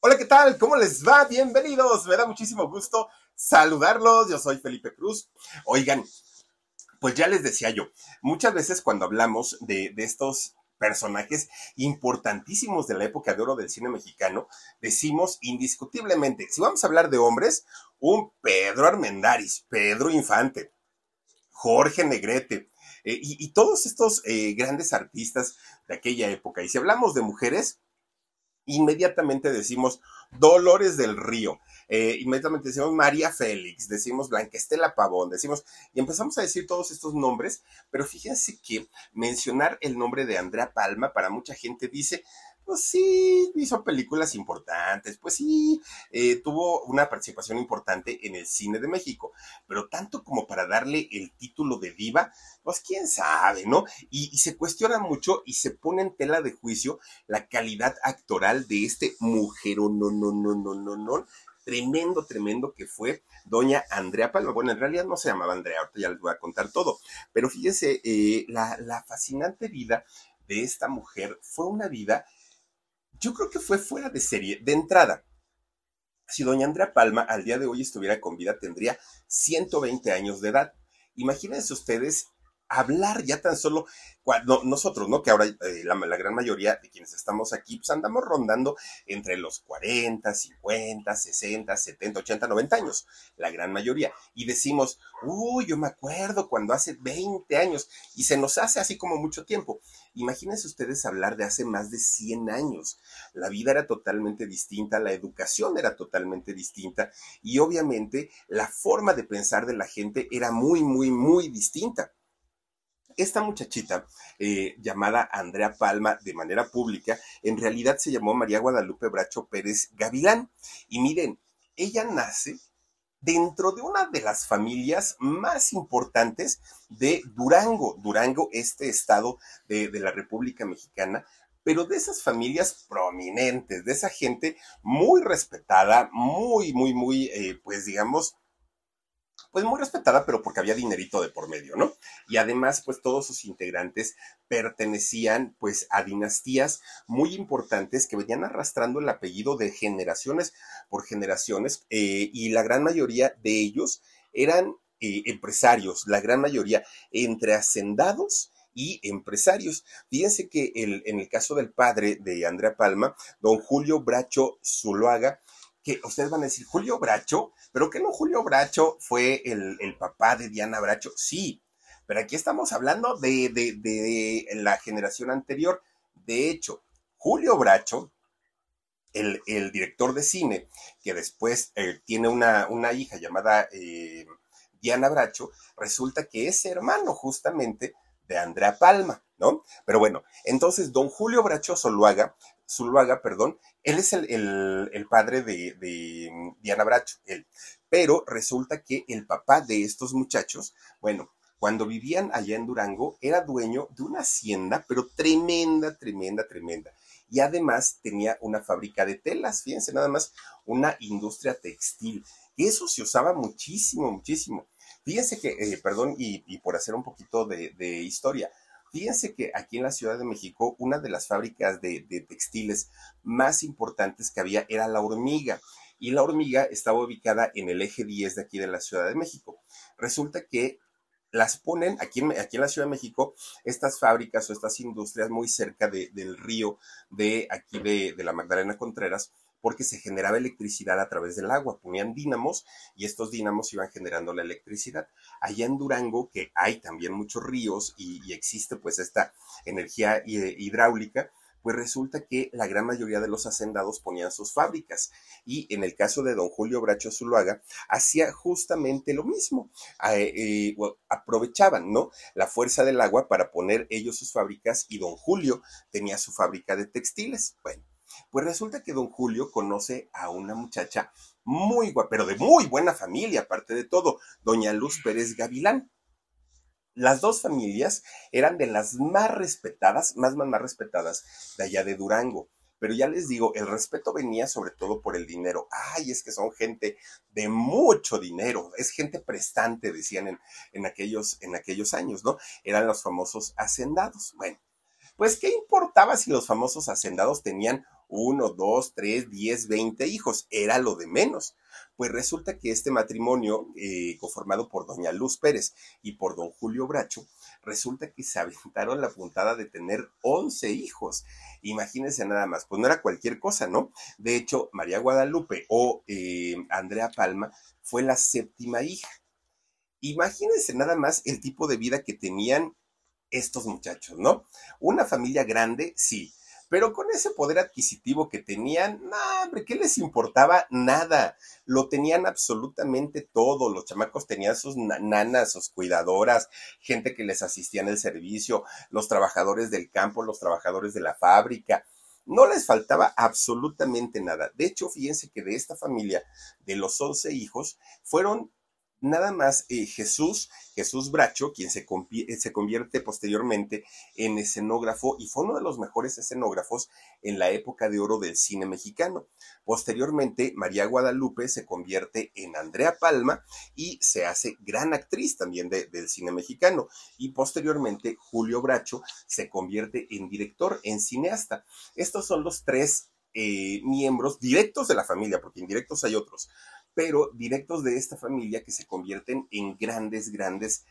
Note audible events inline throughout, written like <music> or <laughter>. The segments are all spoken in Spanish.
Hola, ¿qué tal? ¿Cómo les va? Bienvenidos. Me da muchísimo gusto saludarlos. Yo soy Felipe Cruz. Oigan, pues ya les decía yo, muchas veces cuando hablamos de, de estos personajes importantísimos de la época de oro del cine mexicano, decimos indiscutiblemente, si vamos a hablar de hombres, un Pedro Armendáriz, Pedro Infante, Jorge Negrete, eh, y, todos estos eh, grandes artistas de aquella época. Y si hablamos de mujeres, inmediatamente decimos Dolores del Río, eh, inmediatamente decimos María Félix, decimos Blanca Estela Pavón, decimos, y empezamos a decir todos estos nombres, pero fíjense que mencionar el nombre de Andrea Palma para mucha gente dice, pues sí, hizo películas importantes, pues sí, eh, tuvo una participación importante en el cine de México, pero tanto como para darle el título de diva, pues quién sabe, ¿no? Y, se cuestiona mucho y se pone en tela de juicio la calidad actoral de este mujero, no, no, no, no, no, no, tremendo, tremendo que fue doña Andrea Palma. Bueno, en realidad no se llamaba Andrea, ahorita ya les voy a contar todo, pero fíjense, eh, la, la fascinante vida de esta mujer fue una vida yo creo que fue fuera de serie. De entrada, si doña Andrea Palma al día de hoy estuviera con vida, tendría 120 años de edad. Imagínense ustedes hablar ya tan solo cuando nosotros, ¿no? Que ahora eh, la, la, gran mayoría de quienes estamos aquí, pues andamos rondando entre los 40, 50, 60, 70, 80, 90 años, la gran mayoría. Y decimos, uy, yo me acuerdo cuando hace 20 años, y se nos hace así como mucho tiempo. Imagínense ustedes hablar de hace más de 100 años. La vida era totalmente distinta, la educación era totalmente distinta, y obviamente la forma de pensar de la gente era muy, muy, muy distinta esta muchachita eh, llamada Andrea Palma de manera pública, en realidad se llamó María Guadalupe Bracho Pérez Gavilán. Y miren, ella nace dentro de una de las familias más importantes de Durango. Durango, este estado de, la República Mexicana, pero de esas familias prominentes, de esa gente muy respetada, muy, muy, muy, eh, pues digamos, pues muy respetada, pero porque había dinerito de por medio, ¿no? Y además, pues todos sus integrantes pertenecían pues a dinastías muy importantes que venían arrastrando el apellido de generaciones por generaciones eh, y la gran mayoría de ellos eran eh, empresarios, la gran mayoría entre hacendados y empresarios. Fíjense que el, en el caso del padre de Andrea Palma, don Julio Bracho Zuloaga, que ustedes van a decir, Julio Bracho, pero que no Julio Bracho fue el, el papá de Diana Bracho, sí, pero aquí estamos hablando de, de, de, la generación anterior. De hecho, Julio Bracho, el, el director de cine, que después eh, tiene una, una, hija llamada eh, Diana Bracho, resulta que es hermano justamente de Andrea Palma, ¿no? Pero bueno, entonces don Julio Bracho Zuluaga, Zuluaga, perdón, él es el, el, el padre de, de, Diana Bracho, él. Pero resulta que el papá de estos muchachos, bueno, cuando vivían allá en Durango, era dueño de una hacienda, pero tremenda, tremenda, tremenda. Y además tenía una fábrica de telas, fíjense nada más, una industria textil. Eso se usaba muchísimo, muchísimo. Fíjense que, eh, perdón, y, y, por hacer un poquito de, de historia, Fíjense que aquí en la Ciudad de México, una de las fábricas de, textiles más importantes que había era La Hormiga. Y La Hormiga estaba ubicada en el eje 10 de aquí de la Ciudad de México. Resulta que las ponen aquí en, aquí en la Ciudad de México, estas fábricas o estas industrias muy cerca del río de aquí de la Magdalena Contreras, porque se generaba electricidad a través del agua. Ponían dínamos y estos dínamos iban generando la electricidad. Allá en Durango, que hay también muchos ríos y, existe pues esta energía hidráulica, pues resulta que la gran mayoría de los hacendados ponían sus fábricas y en el caso de don Julio Bracho Zuluaga hacía justamente lo mismo, eh, eh, aprovechaban, ¿no? La fuerza del agua para poner ellos sus fábricas y don Julio tenía su fábrica de textiles. Bueno, pues resulta que don Julio conoce a una muchacha muy guapa, pero de muy buena familia, aparte de todo, doña Luz Pérez Gavilán. Las dos familias eran de las más respetadas, más, más, más respetadas de allá de Durango. Pero ya les digo, el respeto venía sobre todo por el dinero. Ay, es que son gente de mucho dinero, es gente prestante, decían en, en, aquellos, en aquellos años, ¿no? Eran los famosos hacendados. Bueno, pues ¿qué importaba si los famosos hacendados tenían uno, dos, tres, diez, veinte hijos, era lo de menos. Pues resulta que este matrimonio, eh, conformado por doña Luz Pérez y por don Julio Bracho, resulta que se aventaron la puntada de tener once hijos. Imagínense nada más, pues no era cualquier cosa, ¿no? De hecho, María Guadalupe o eh, Andrea Palma fue la séptima hija. Imagínense nada más el tipo de vida que tenían estos muchachos, ¿no? Una familia grande, sí, pero con ese poder adquisitivo que tenían, no, hombre, ¿qué les importaba? Nada. Lo tenían absolutamente todo. Los chamacos tenían sus nanas, sus cuidadoras, gente que les asistía en el servicio, los trabajadores del campo, los trabajadores de la fábrica. No les faltaba absolutamente nada. De hecho, fíjense que de esta familia, de los once hijos, fueron nada más eh, Jesús, Jesús Bracho, quien se, eh, se, convierte posteriormente en escenógrafo y fue uno de los mejores escenógrafos en la época de oro del cine mexicano. Posteriormente, María Guadalupe se convierte en Andrea Palma y se hace gran actriz también del cine mexicano. Y posteriormente, Julio Bracho se convierte en director, en cineasta. Estos son los tres eh, miembros directos de la familia, porque indirectos hay otros pero directos de esta familia que se convierten en grandes, grandes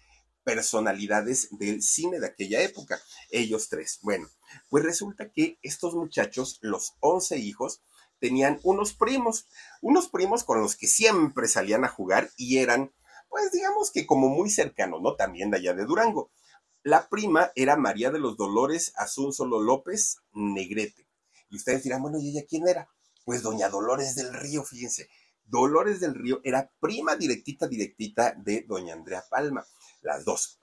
personalidades del cine de aquella época, ellos tres. Bueno, pues resulta que estos muchachos, los once hijos, tenían unos primos, unos primos con los que siempre salían a jugar y eran, pues digamos que como muy cercanos, ¿no? También de allá de Durango. La prima era María de los Dolores Solo López Negrete. Y ustedes dirán, bueno, ¿y ella quién era? Pues doña Dolores del Río, fíjense. Dolores del Río era prima directita, directita de doña Andrea Palma, las dos.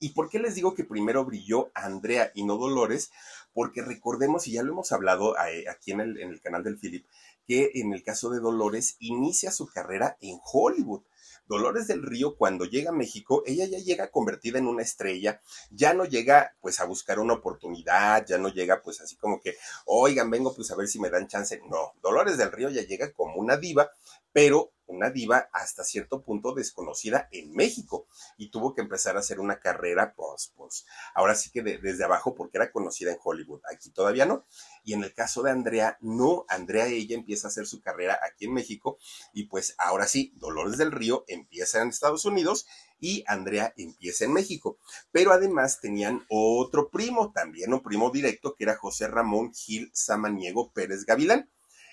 ¿Y por qué les digo que primero brilló Andrea y no Dolores? Porque recordemos, y ya lo hemos hablado eh, aquí en el, en el canal del Philip, que en el caso de Dolores inicia su carrera en Hollywood. Dolores del Río, cuando llega a México, ella ya llega convertida en una estrella, ya no llega pues a buscar una oportunidad, ya no llega pues así como que, oigan, vengo pues a ver si me dan chance. No, Dolores del Río ya llega como una diva, pero una diva hasta cierto punto desconocida en México y tuvo que empezar a hacer una carrera, pues, pues, ahora sí que desde abajo porque era conocida en Hollywood, aquí todavía no. Y en el caso de Andrea, no, Andrea ella empieza a hacer su carrera aquí en México y pues ahora sí, Dolores del Río empieza en Estados Unidos y Andrea empieza en México. Pero además tenían otro primo, también un primo directo, que era José Ramón Gil Samaniego Pérez Gavilán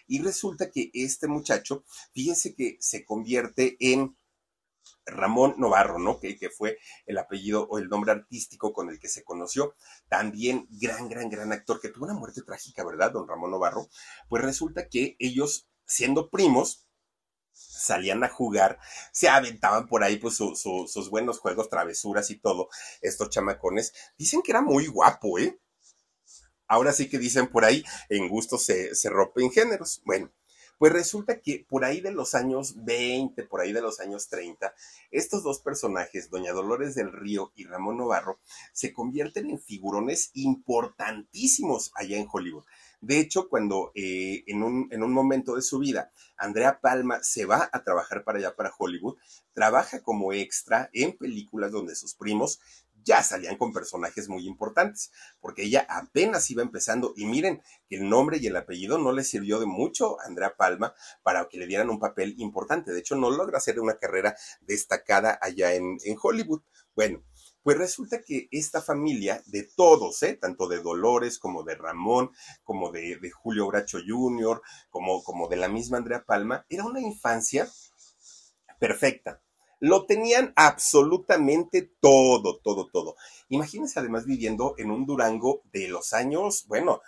y resulta que este muchacho, fíjense que se convierte en Ramón Novarro, ¿no? Que, que, fue el apellido o el nombre artístico con el que se conoció. También gran, gran, gran actor que tuvo una muerte trágica, ¿verdad? Don Ramón Novarro. Pues resulta que ellos, siendo primos, salían a jugar, se aventaban por ahí pues sus buenos juegos, travesuras y todo, estos chamacones. Dicen que era muy guapo, ¿eh? ahora sí que dicen por ahí, en gusto se, se rompen géneros. Bueno, pues resulta que por ahí de los años 20, por ahí de los años 30, estos dos personajes, Doña Dolores del Río y Ramón Novarro, se convierten en figurones importantísimos allá en Hollywood. De hecho, cuando eh, en, un, en un momento de su vida Andrea Palma se va a trabajar para allá, para Hollywood, trabaja como extra en películas donde sus primos ya salían con personajes muy importantes, porque ella apenas iba empezando y miren que el nombre y el apellido no le sirvió de mucho a Andrea Palma para que le dieran un papel importante. De hecho, no logra hacer una carrera destacada allá en, Hollywood. Bueno, pues resulta que esta familia, de todos, ¿eh? tanto de Dolores como de Ramón, como de, de Julio Bracho Jr., como, como de la misma Andrea Palma, era una infancia perfecta lo tenían absolutamente todo, todo, todo. Imagínense además viviendo en un Durango de los años, bueno,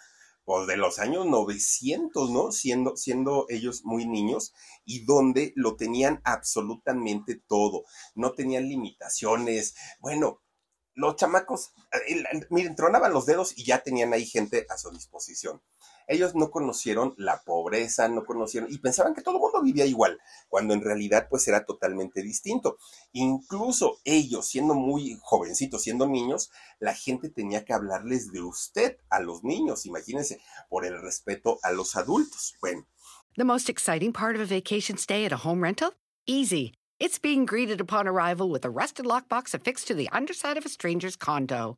pues de los años 900, ¿no? Siendo, siendo ellos muy niños y donde lo tenían absolutamente todo. No tenían limitaciones. Bueno, los chamacos, eh, miren, tronaban los dedos y ya tenían ahí gente a su disposición. Ellos no conocieron la pobreza, no conocieron y pensaban que todo el mundo vivía igual, cuando en realidad pues era totalmente distinto. Incluso ellos, siendo muy jovencitos, siendo niños, la gente tenía que hablarles de usted a los niños, imagínense, por el respeto a los adultos. Bueno. The most exciting part of a vacation stay at a home rental? Easy. It's being greeted upon arrival with a rusted lockbox affixed to the underside of a stranger's condo.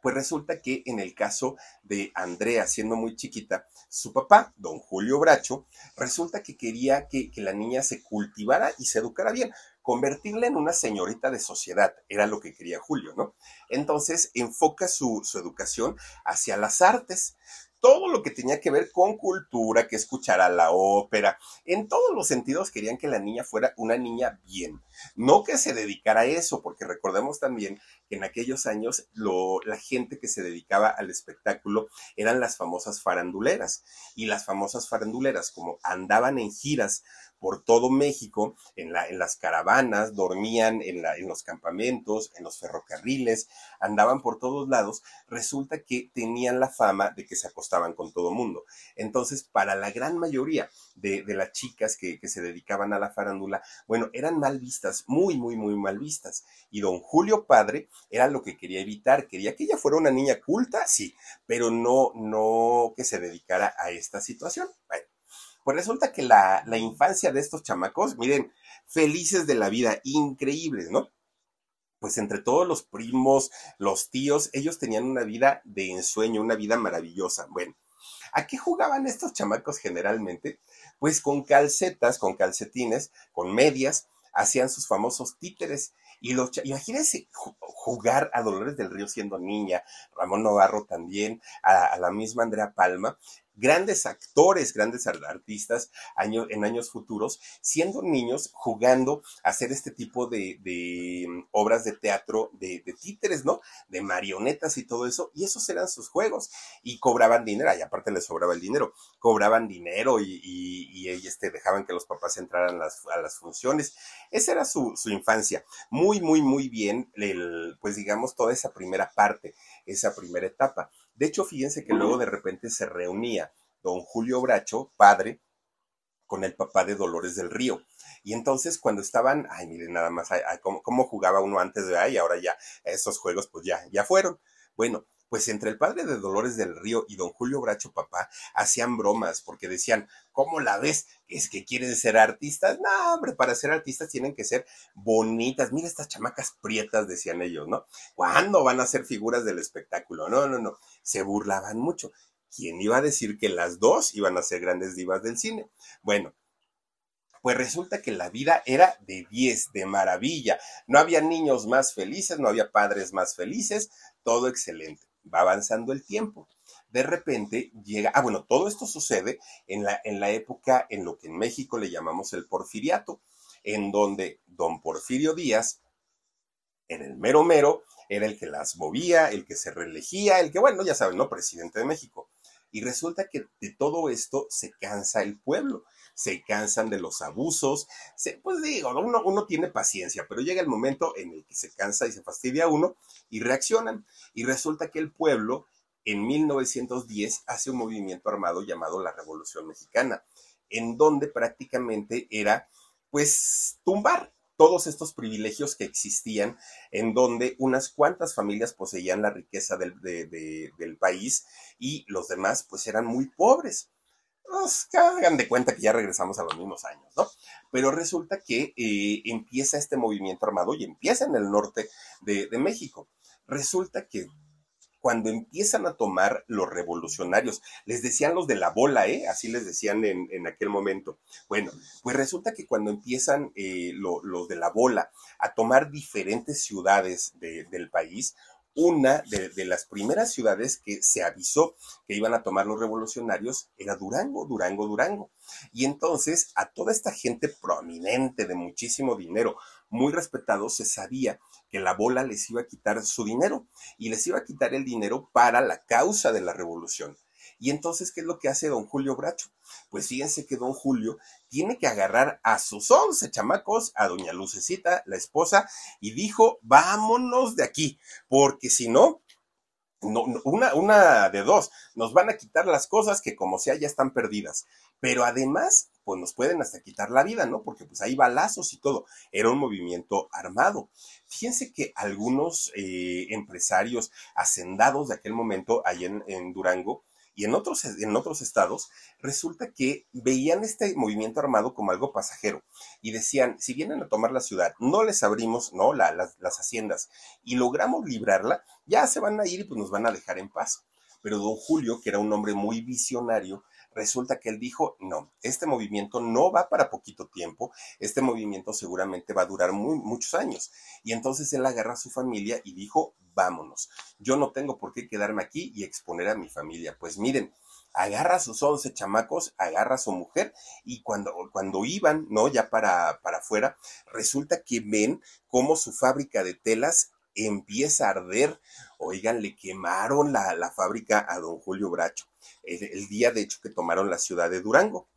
Pues resulta que en el caso de Andrea, siendo muy chiquita, su papá, don Julio Bracho, resulta que quería que, la niña se cultivara y se educara bien, convertirla en una señorita de sociedad, era lo que quería Julio, ¿no? Entonces enfoca su educación hacia las artes todo lo que tenía que ver con cultura, que escuchara la ópera, en todos los sentidos querían que la niña fuera una niña bien, no que se dedicara a eso, porque recordemos también que en aquellos años la gente que se dedicaba al espectáculo eran las famosas faranduleras, y las famosas faranduleras, como andaban en giras por todo México, en, la, en las caravanas, dormían en, los campamentos, en los ferrocarriles, andaban por todos lados, resulta que tenían la fama de que se acostaban con todo mundo. Entonces, para la gran mayoría de, las chicas que, que, se dedicaban a la farándula, bueno, eran mal vistas, muy, muy, muy mal vistas. Y don Julio Padre era lo que quería evitar, quería que ella fuera una niña culta, sí, pero no, no que se dedicara a esta situación. Bueno, pues resulta que la, infancia de estos chamacos, miren, felices de la vida, increíbles, ¿no? pues entre todos los primos, los tíos, ellos tenían una vida de ensueño, una vida maravillosa. Bueno, ¿a qué jugaban estos chamacos generalmente? Pues con calcetas, con calcetines, con medias, hacían sus famosos títeres. Y los, imagínense jugar a Dolores del Río siendo niña, Ramón Navarro también, a la misma Andrea Palma, grandes actores, grandes artistas en años futuros, siendo niños jugando a hacer este tipo de, mm, obras de teatro, de, títeres, ¿no? De marionetas y todo eso, y esos eran sus juegos, y cobraban dinero, y aparte les sobraba el dinero, cobraban dinero y, y, y este, dejaban que los papás entraran a las, a las funciones. Esa era su, su infancia. Muy, muy, muy bien, el, pues digamos, toda esa primera parte, esa primera etapa. De hecho, fíjense que luego de repente se reunía don Julio Bracho, padre, con el papá de Dolores del Río. Y entonces cuando estaban, ay, miren nada más, ay, ¿cómo, ¿cómo, jugaba uno antes de ahí, ahora ya, esos juegos pues ya, ya fueron. Bueno, pues entre el padre de Dolores del Río y don Julio Bracho papá hacían bromas porque decían, ¿cómo la ves? ¿Es que quieren ser artistas? No, hombre, para ser artistas tienen que ser bonitas. Mira estas chamacas prietas, decían ellos, ¿no? ¿Cuándo van a ser figuras del espectáculo? No, no, no. Se burlaban mucho. ¿Quién iba a decir que las dos iban a ser grandes divas del cine? Bueno, pues resulta que la vida era de 10, de maravilla. No había niños más felices, no había padres más felices, todo excelente. Va avanzando el tiempo. De repente llega, ah, bueno, todo esto sucede en la, en la época en lo que en México le llamamos el porfiriato, en donde don Porfirio Díaz, en el mero mero, era el que las movía, el que se reelegía, el que, bueno, ya saben, ¿no? Presidente de México. Y resulta que de todo esto se cansa el pueblo, se cansan de los abusos, pues digo, uno, uno tiene paciencia, pero llega el momento en el que se cansa y se fastidia uno y reaccionan. Y resulta que el pueblo en 1910 hace un movimiento armado llamado la Revolución Mexicana. en donde prácticamente era pues tumbar todos estos privilegios que existían, en donde unas cuantas familias poseían la riqueza del, del país y los demás pues eran muy pobres. Nos hagan de cuenta que ya regresamos a los mismos años, ¿no? Pero resulta que eh, empieza este movimiento armado y empieza en el norte de, de México. Resulta que cuando empiezan a tomar los revolucionarios, les decían los de la bola, ¿eh? Así les decían en, aquel momento. Bueno, pues resulta que cuando empiezan eh, los de la bola a tomar diferentes ciudades del país, una de, las primeras ciudades que se avisó que iban a tomar los revolucionarios era Durango, Durango, Durango. Y entonces a toda esta gente prominente de muchísimo dinero, muy respetado, se sabía que la bola les iba a quitar su dinero y les iba a quitar el dinero para la causa de la revolución. Y entonces, ¿qué es lo que hace don Julio Bracho? Pues fíjense que don Julio tiene que agarrar a sus once chamacos, a doña Lucecita, la esposa, y dijo, vámonos de aquí, porque si no, no, una, una de dos, nos van a quitar las cosas que como sea ya están perdidas, pero además, pues nos pueden hasta quitar la vida, ¿no? Porque pues hay balazos y todo, era un movimiento armado. Fíjense que algunos eh, empresarios hacendados de aquel momento, ahí en Durango, y en otros, en otros estados, resulta que veían este movimiento armado como algo pasajero y decían, si vienen a tomar la ciudad, no les abrimos ¿no? las, las haciendas y logramos librarla, ya se van a ir y pues nos van a dejar en paz. Pero don Julio, que era un hombre muy visionario, resulta que él dijo, no, este movimiento no va para poquito tiempo, este movimiento seguramente va a durar muchos años. Y entonces él agarra a su familia y dijo, vámonos, yo no tengo por qué quedarme aquí y exponer a mi familia. Pues miren, agarra a sus once chamacos, agarra a su mujer y cuando, cuando iban, ¿no? Ya para, para afuera, resulta que ven cómo su fábrica de telas empieza a arder. Oigan, le quemaron la, la fábrica a don Julio Bracho el, día de hecho que tomaron la ciudad de Durango.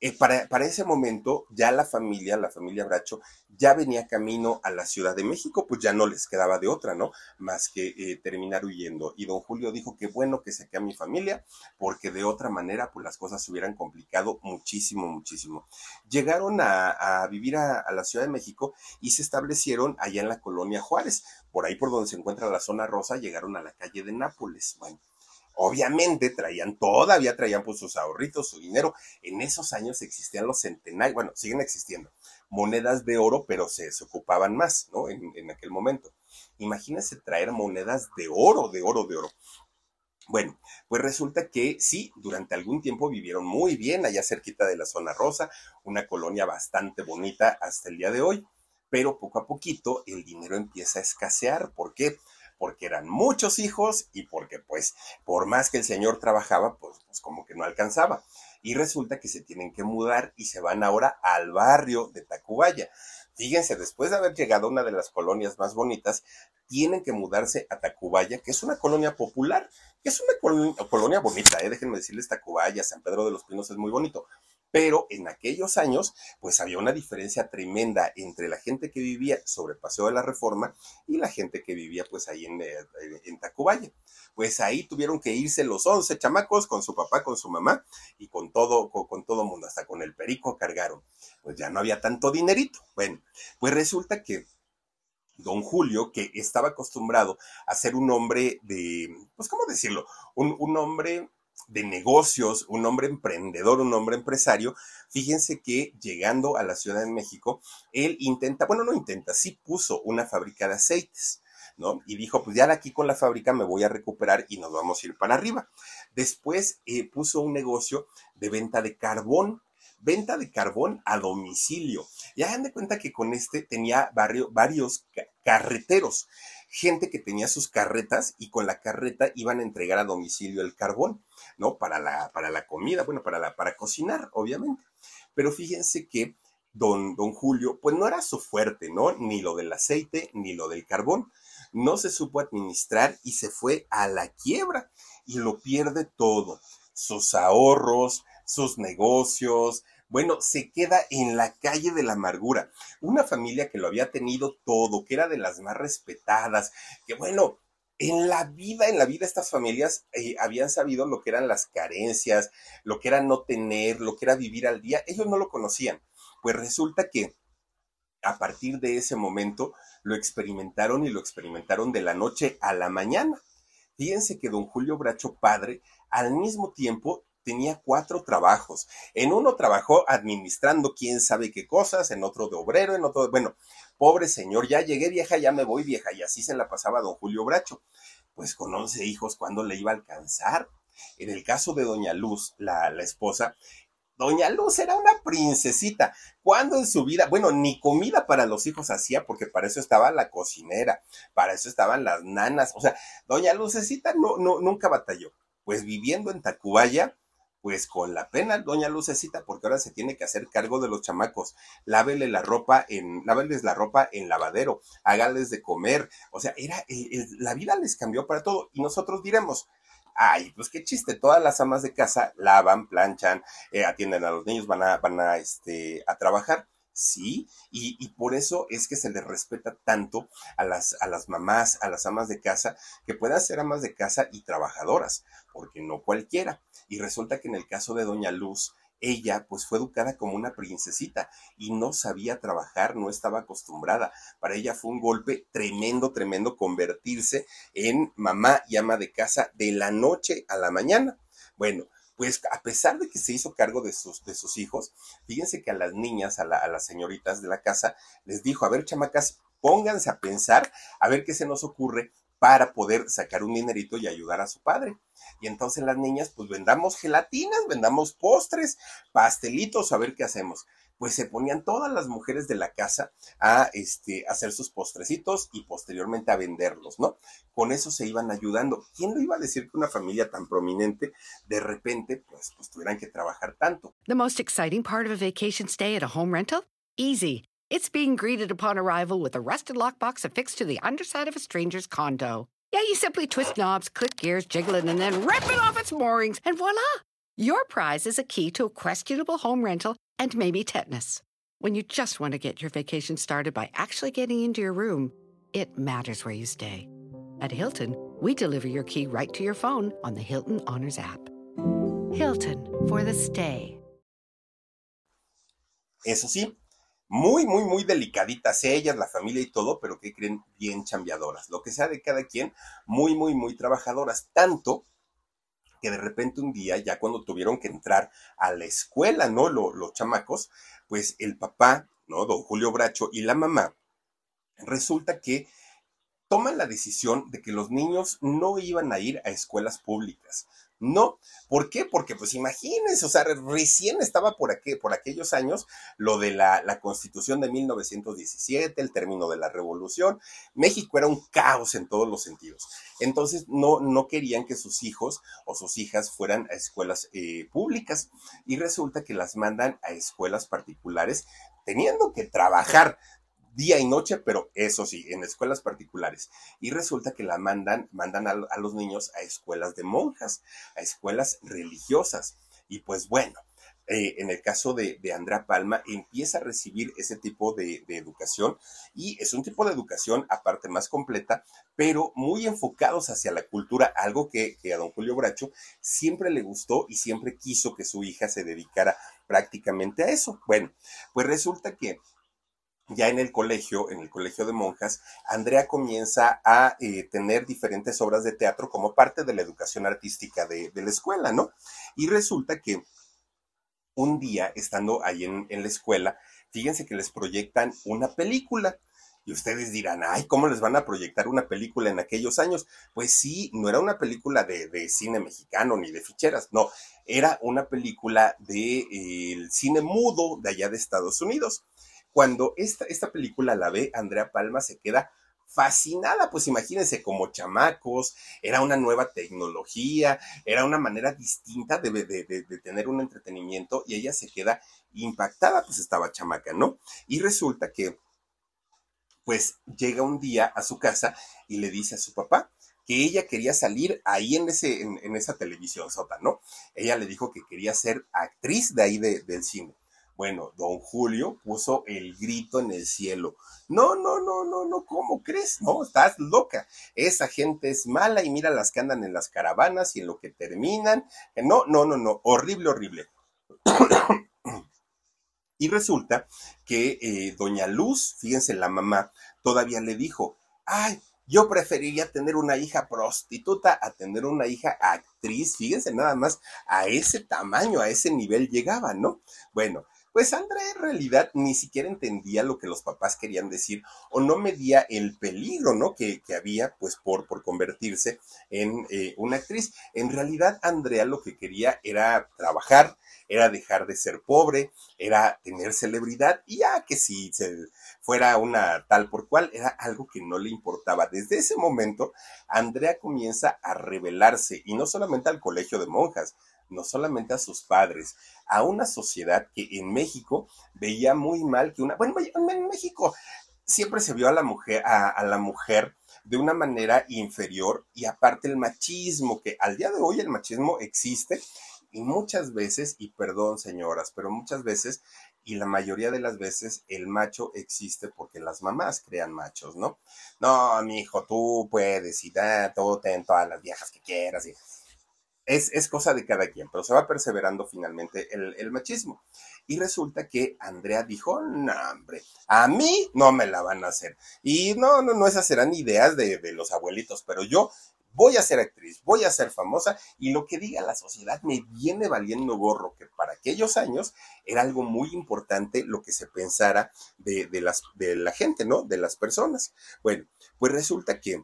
Eh, para, ese momento ya la familia, la familia Bracho, ya venía camino a la Ciudad de México, pues ya no les quedaba de otra, ¿no? Más que eh, terminar huyendo. Y don Julio dijo que bueno que saqué a mi familia, porque de otra manera, pues las cosas se hubieran complicado muchísimo, muchísimo. Llegaron a, vivir a, la Ciudad de México y se establecieron allá en la colonia Juárez. Por ahí por donde se encuentra la zona rosa, llegaron a la calle de Nápoles. Bueno Obviamente traían, todavía traían pues sus ahorritos, su dinero. En esos años existían los centenarios, bueno, siguen existiendo, monedas de oro, pero se, ocupaban más, ¿no? En, en aquel momento. Imagínense traer monedas de oro, de oro, de oro. Bueno, pues resulta que sí, durante algún tiempo vivieron muy bien allá cerquita de la zona rosa, una colonia bastante bonita hasta el día de hoy, pero poco a poquito el dinero empieza a escasear. ¿Por qué? porque eran muchos hijos y porque pues por más que el señor trabajaba, pues, pues como que no alcanzaba. Y resulta que se tienen que mudar y se van ahora al barrio de Tacubaya. Fíjense, después de haber llegado a una de las colonias más bonitas, tienen que mudarse a Tacubaya, que es una colonia popular, que es una colonia, bonita, ¿eh? déjenme decirles, Tacubaya, San Pedro de los Pinos es muy bonito, pero en aquellos años, pues había una diferencia tremenda entre la gente que vivía sobre el Paseo de la Reforma y la gente que vivía pues ahí en, eh, en Tacubaya. Pues ahí tuvieron que irse los once chamacos con su papá, con su mamá y con todo, con, con todo mundo, hasta con el perico cargaron. Pues ya no había tanto dinerito. Bueno, pues resulta que don Julio, que estaba acostumbrado a ser un hombre de, pues, ¿cómo decirlo? Un, un hombre de negocios, un hombre emprendedor, un hombre empresario, fíjense que llegando a la Ciudad de México, él intenta, bueno, no intenta, sí puso una fábrica de aceites. ¿no? Y dijo, pues ya aquí con la fábrica me voy a recuperar y nos vamos a ir para arriba. Después eh, puso un negocio de venta de carbón, venta de carbón a domicilio. Y hagan de cuenta que con este tenía varios carreteros gente que tenía sus carretas y con la carreta iban a entregar a domicilio el carbón, ¿no? Para la, para la comida, bueno, para, la, para cocinar, obviamente. Pero fíjense que don, don Julio, pues no era su fuerte, ¿no? Ni lo del aceite, ni lo del carbón. No se supo administrar y se fue a la quiebra y lo pierde todo. Sus ahorros, sus negocios, bueno, se queda en la calle de la amargura. Una familia que lo había tenido todo, que era de las más respetadas, que bueno, en la vida, en la vida estas familias eh, habían sabido lo que eran las carencias, lo que era no tener, lo que era vivir al día. Ellos no lo conocían. Pues resulta que a partir de ese momento lo experimentaron y lo experimentaron de la noche a la mañana. Fíjense que don Julio Bracho padre al mismo tiempo tenía cuatro trabajos. En uno trabajó administrando quién sabe qué cosas, en otro de obrero, en otro, bueno, pobre señor, ya llegué vieja, ya me voy vieja, y así se la pasaba don Julio Bracho. Pues con once hijos, ¿cuándo le iba a alcanzar? En el caso de doña Luz, la, la esposa, Doña Luz era una princesita. ¿Cuándo en su vida? Bueno, ni comida para los hijos hacía, porque para eso estaba la cocinera, para eso estaban las nanas. O sea, Doña Lucecita no, no, nunca batalló. Pues viviendo en Tacubaya, pues con la pena, doña Lucecita, porque ahora se tiene que hacer cargo de los chamacos. Lávele la ropa en, láveles la ropa en lavadero, hágales de comer. O sea, era, la vida les cambió para todo. Y nosotros diremos, ay, pues qué chiste, todas las amas de casa lavan, planchan, eh, atienden a los niños, van a, van a, este, a trabajar sí, y, por eso es que se les respeta tanto a las, a las mamás, a las amas de casa, que puedan ser amas de casa y trabajadoras, porque no cualquiera. Y resulta que en el caso de Doña Luz, ella pues fue educada como una princesita y no sabía trabajar, no estaba acostumbrada. Para ella fue un golpe tremendo, tremendo convertirse en mamá y ama de casa de la noche a la mañana. Bueno, pues a pesar de que se hizo cargo de sus, de sus hijos, fíjense que a las niñas, a, a las señoritas de la casa, les dijo, a ver, chamacas, pónganse a pensar, a ver qué se nos ocurre para poder sacar un dinerito y ayudar a su padre. Y entonces las niñas, pues vendamos gelatinas, vendamos postres, pastelitos, a ver qué hacemos pues se ponían todas las mujeres de la casa a este, hacer sus postrecitos y posteriormente a venderlos, ¿no? Con eso se iban ayudando. ¿Quién lo iba a decir que una familia tan prominente de repente pues, pues tuvieran que trabajar tanto? The most exciting part of a vacation stay at a home rental? Easy. It's being greeted upon arrival with a rusted lockbox affixed to the underside of a stranger's condo. Yeah, you simply twist knobs, click gears, jiggle it, and then rip it off its moorings, and voila! Your prize is a key to a questionable home rental and maybe tetanus. When you just want to get your vacation started by actually getting into your room, it matters where you stay. At Hilton, we deliver your key right to your phone on the Hilton Honors app. Hilton for the stay. Eso sí, muy, muy, muy delicaditas ellas, la familia y todo, pero que creen bien chambeadoras. Lo que sea de cada quien, muy, muy, muy trabajadoras. Tanto que de repente un día, ya cuando tuvieron que entrar a la escuela, ¿no? los chamacos, pues el papá, ¿no? Don Julio Bracho y la mamá, resulta que toman la decisión de que los niños no iban a ir a escuelas públicas, no, ¿por qué? Porque pues imagínense, o sea, recién estaba por, aquí, por aquellos años lo de la, la, constitución de 1917, el término de la revolución. México era un caos en todos los sentidos. Entonces no, no querían que sus hijos o sus hijas fueran a escuelas eh, públicas y resulta que las mandan a escuelas particulares teniendo que trabajar día y noche, pero eso sí, en escuelas particulares. Y resulta que la mandan, mandan a, los niños a escuelas de monjas, a escuelas religiosas. Y pues bueno, eh, en el caso de, de, Andrea Palma, empieza a recibir ese tipo de, educación y es un tipo de educación aparte más completa, pero muy enfocados hacia la cultura, algo que, que, a don Julio Bracho siempre le gustó y siempre quiso que su hija se dedicara prácticamente a eso. Bueno, pues resulta que ya en el colegio, en el colegio de monjas, Andrea comienza a eh, tener diferentes obras de teatro como parte de la educación artística de, la escuela, ¿no? Y resulta que un día, estando ahí en, la escuela, fíjense que les proyectan una película. Y ustedes dirán, ay, ¿cómo les van a proyectar una película en aquellos años? Pues sí, no era una película de, cine mexicano ni de ficheras, no, era una película de eh, cine mudo de allá de Estados Unidos. Cuando esta, esta película la ve, Andrea Palma se queda fascinada, pues imagínense como chamacos, era una nueva tecnología, era una manera distinta de, de, tener un entretenimiento y ella se queda impactada, pues estaba chamaca, ¿no? Y resulta que, pues llega un día a su casa y le dice a su papá que ella quería salir ahí en, ese, en, esa televisión sota, ¿no? Ella le dijo que quería ser actriz de ahí del cine. Bueno, don Julio puso el grito en el cielo. No, no, no, no, no, ¿cómo crees? No, estás loca. Esa gente es mala y mira las que andan en las caravanas y en lo que terminan. No, no, no, no, horrible, horrible. y resulta que eh, doña Luz, fíjense, la mamá, todavía le dijo, ay, yo preferiría tener una hija prostituta a tener una hija actriz. Fíjense nada más, a ese tamaño, a ese nivel llegaba, ¿no? Bueno, pues Andrea en realidad ni siquiera entendía lo que los papás querían decir o no medía el peligro, ¿no? Que, había, pues, por, por convertirse en eh, una actriz. En realidad, Andrea lo que quería era trabajar, era dejar de ser pobre, era tener celebridad y ya que si se fuera una tal por cual, era algo que no le importaba. Desde ese momento, Andrea comienza a rebelarse y no solamente al colegio de monjas, no solamente a sus padres, a una sociedad que en México veía muy mal que una, bueno, en México siempre se vio a la mujer, a, la mujer de una manera inferior y aparte el machismo, que al día de hoy el machismo existe y muchas veces, y perdón señoras, pero muchas veces y la mayoría de las veces el macho existe porque las mamás crean machos, ¿no? No, mi hijo, tú puedes y da, todo ten todas las viejas que quieras y es, cosa de cada quien, pero se va perseverando finalmente el, machismo. Y resulta que Andrea dijo, no, hombre, a mí no me la van a hacer. Y no, no, no, esas serán ideas de, de los abuelitos, pero yo voy a ser actriz, voy a ser famosa y lo que diga la sociedad me viene valiendo gorro, que para aquellos años era algo muy importante lo que se pensara de, de, las, de la gente, ¿no? De las personas. Bueno, pues resulta que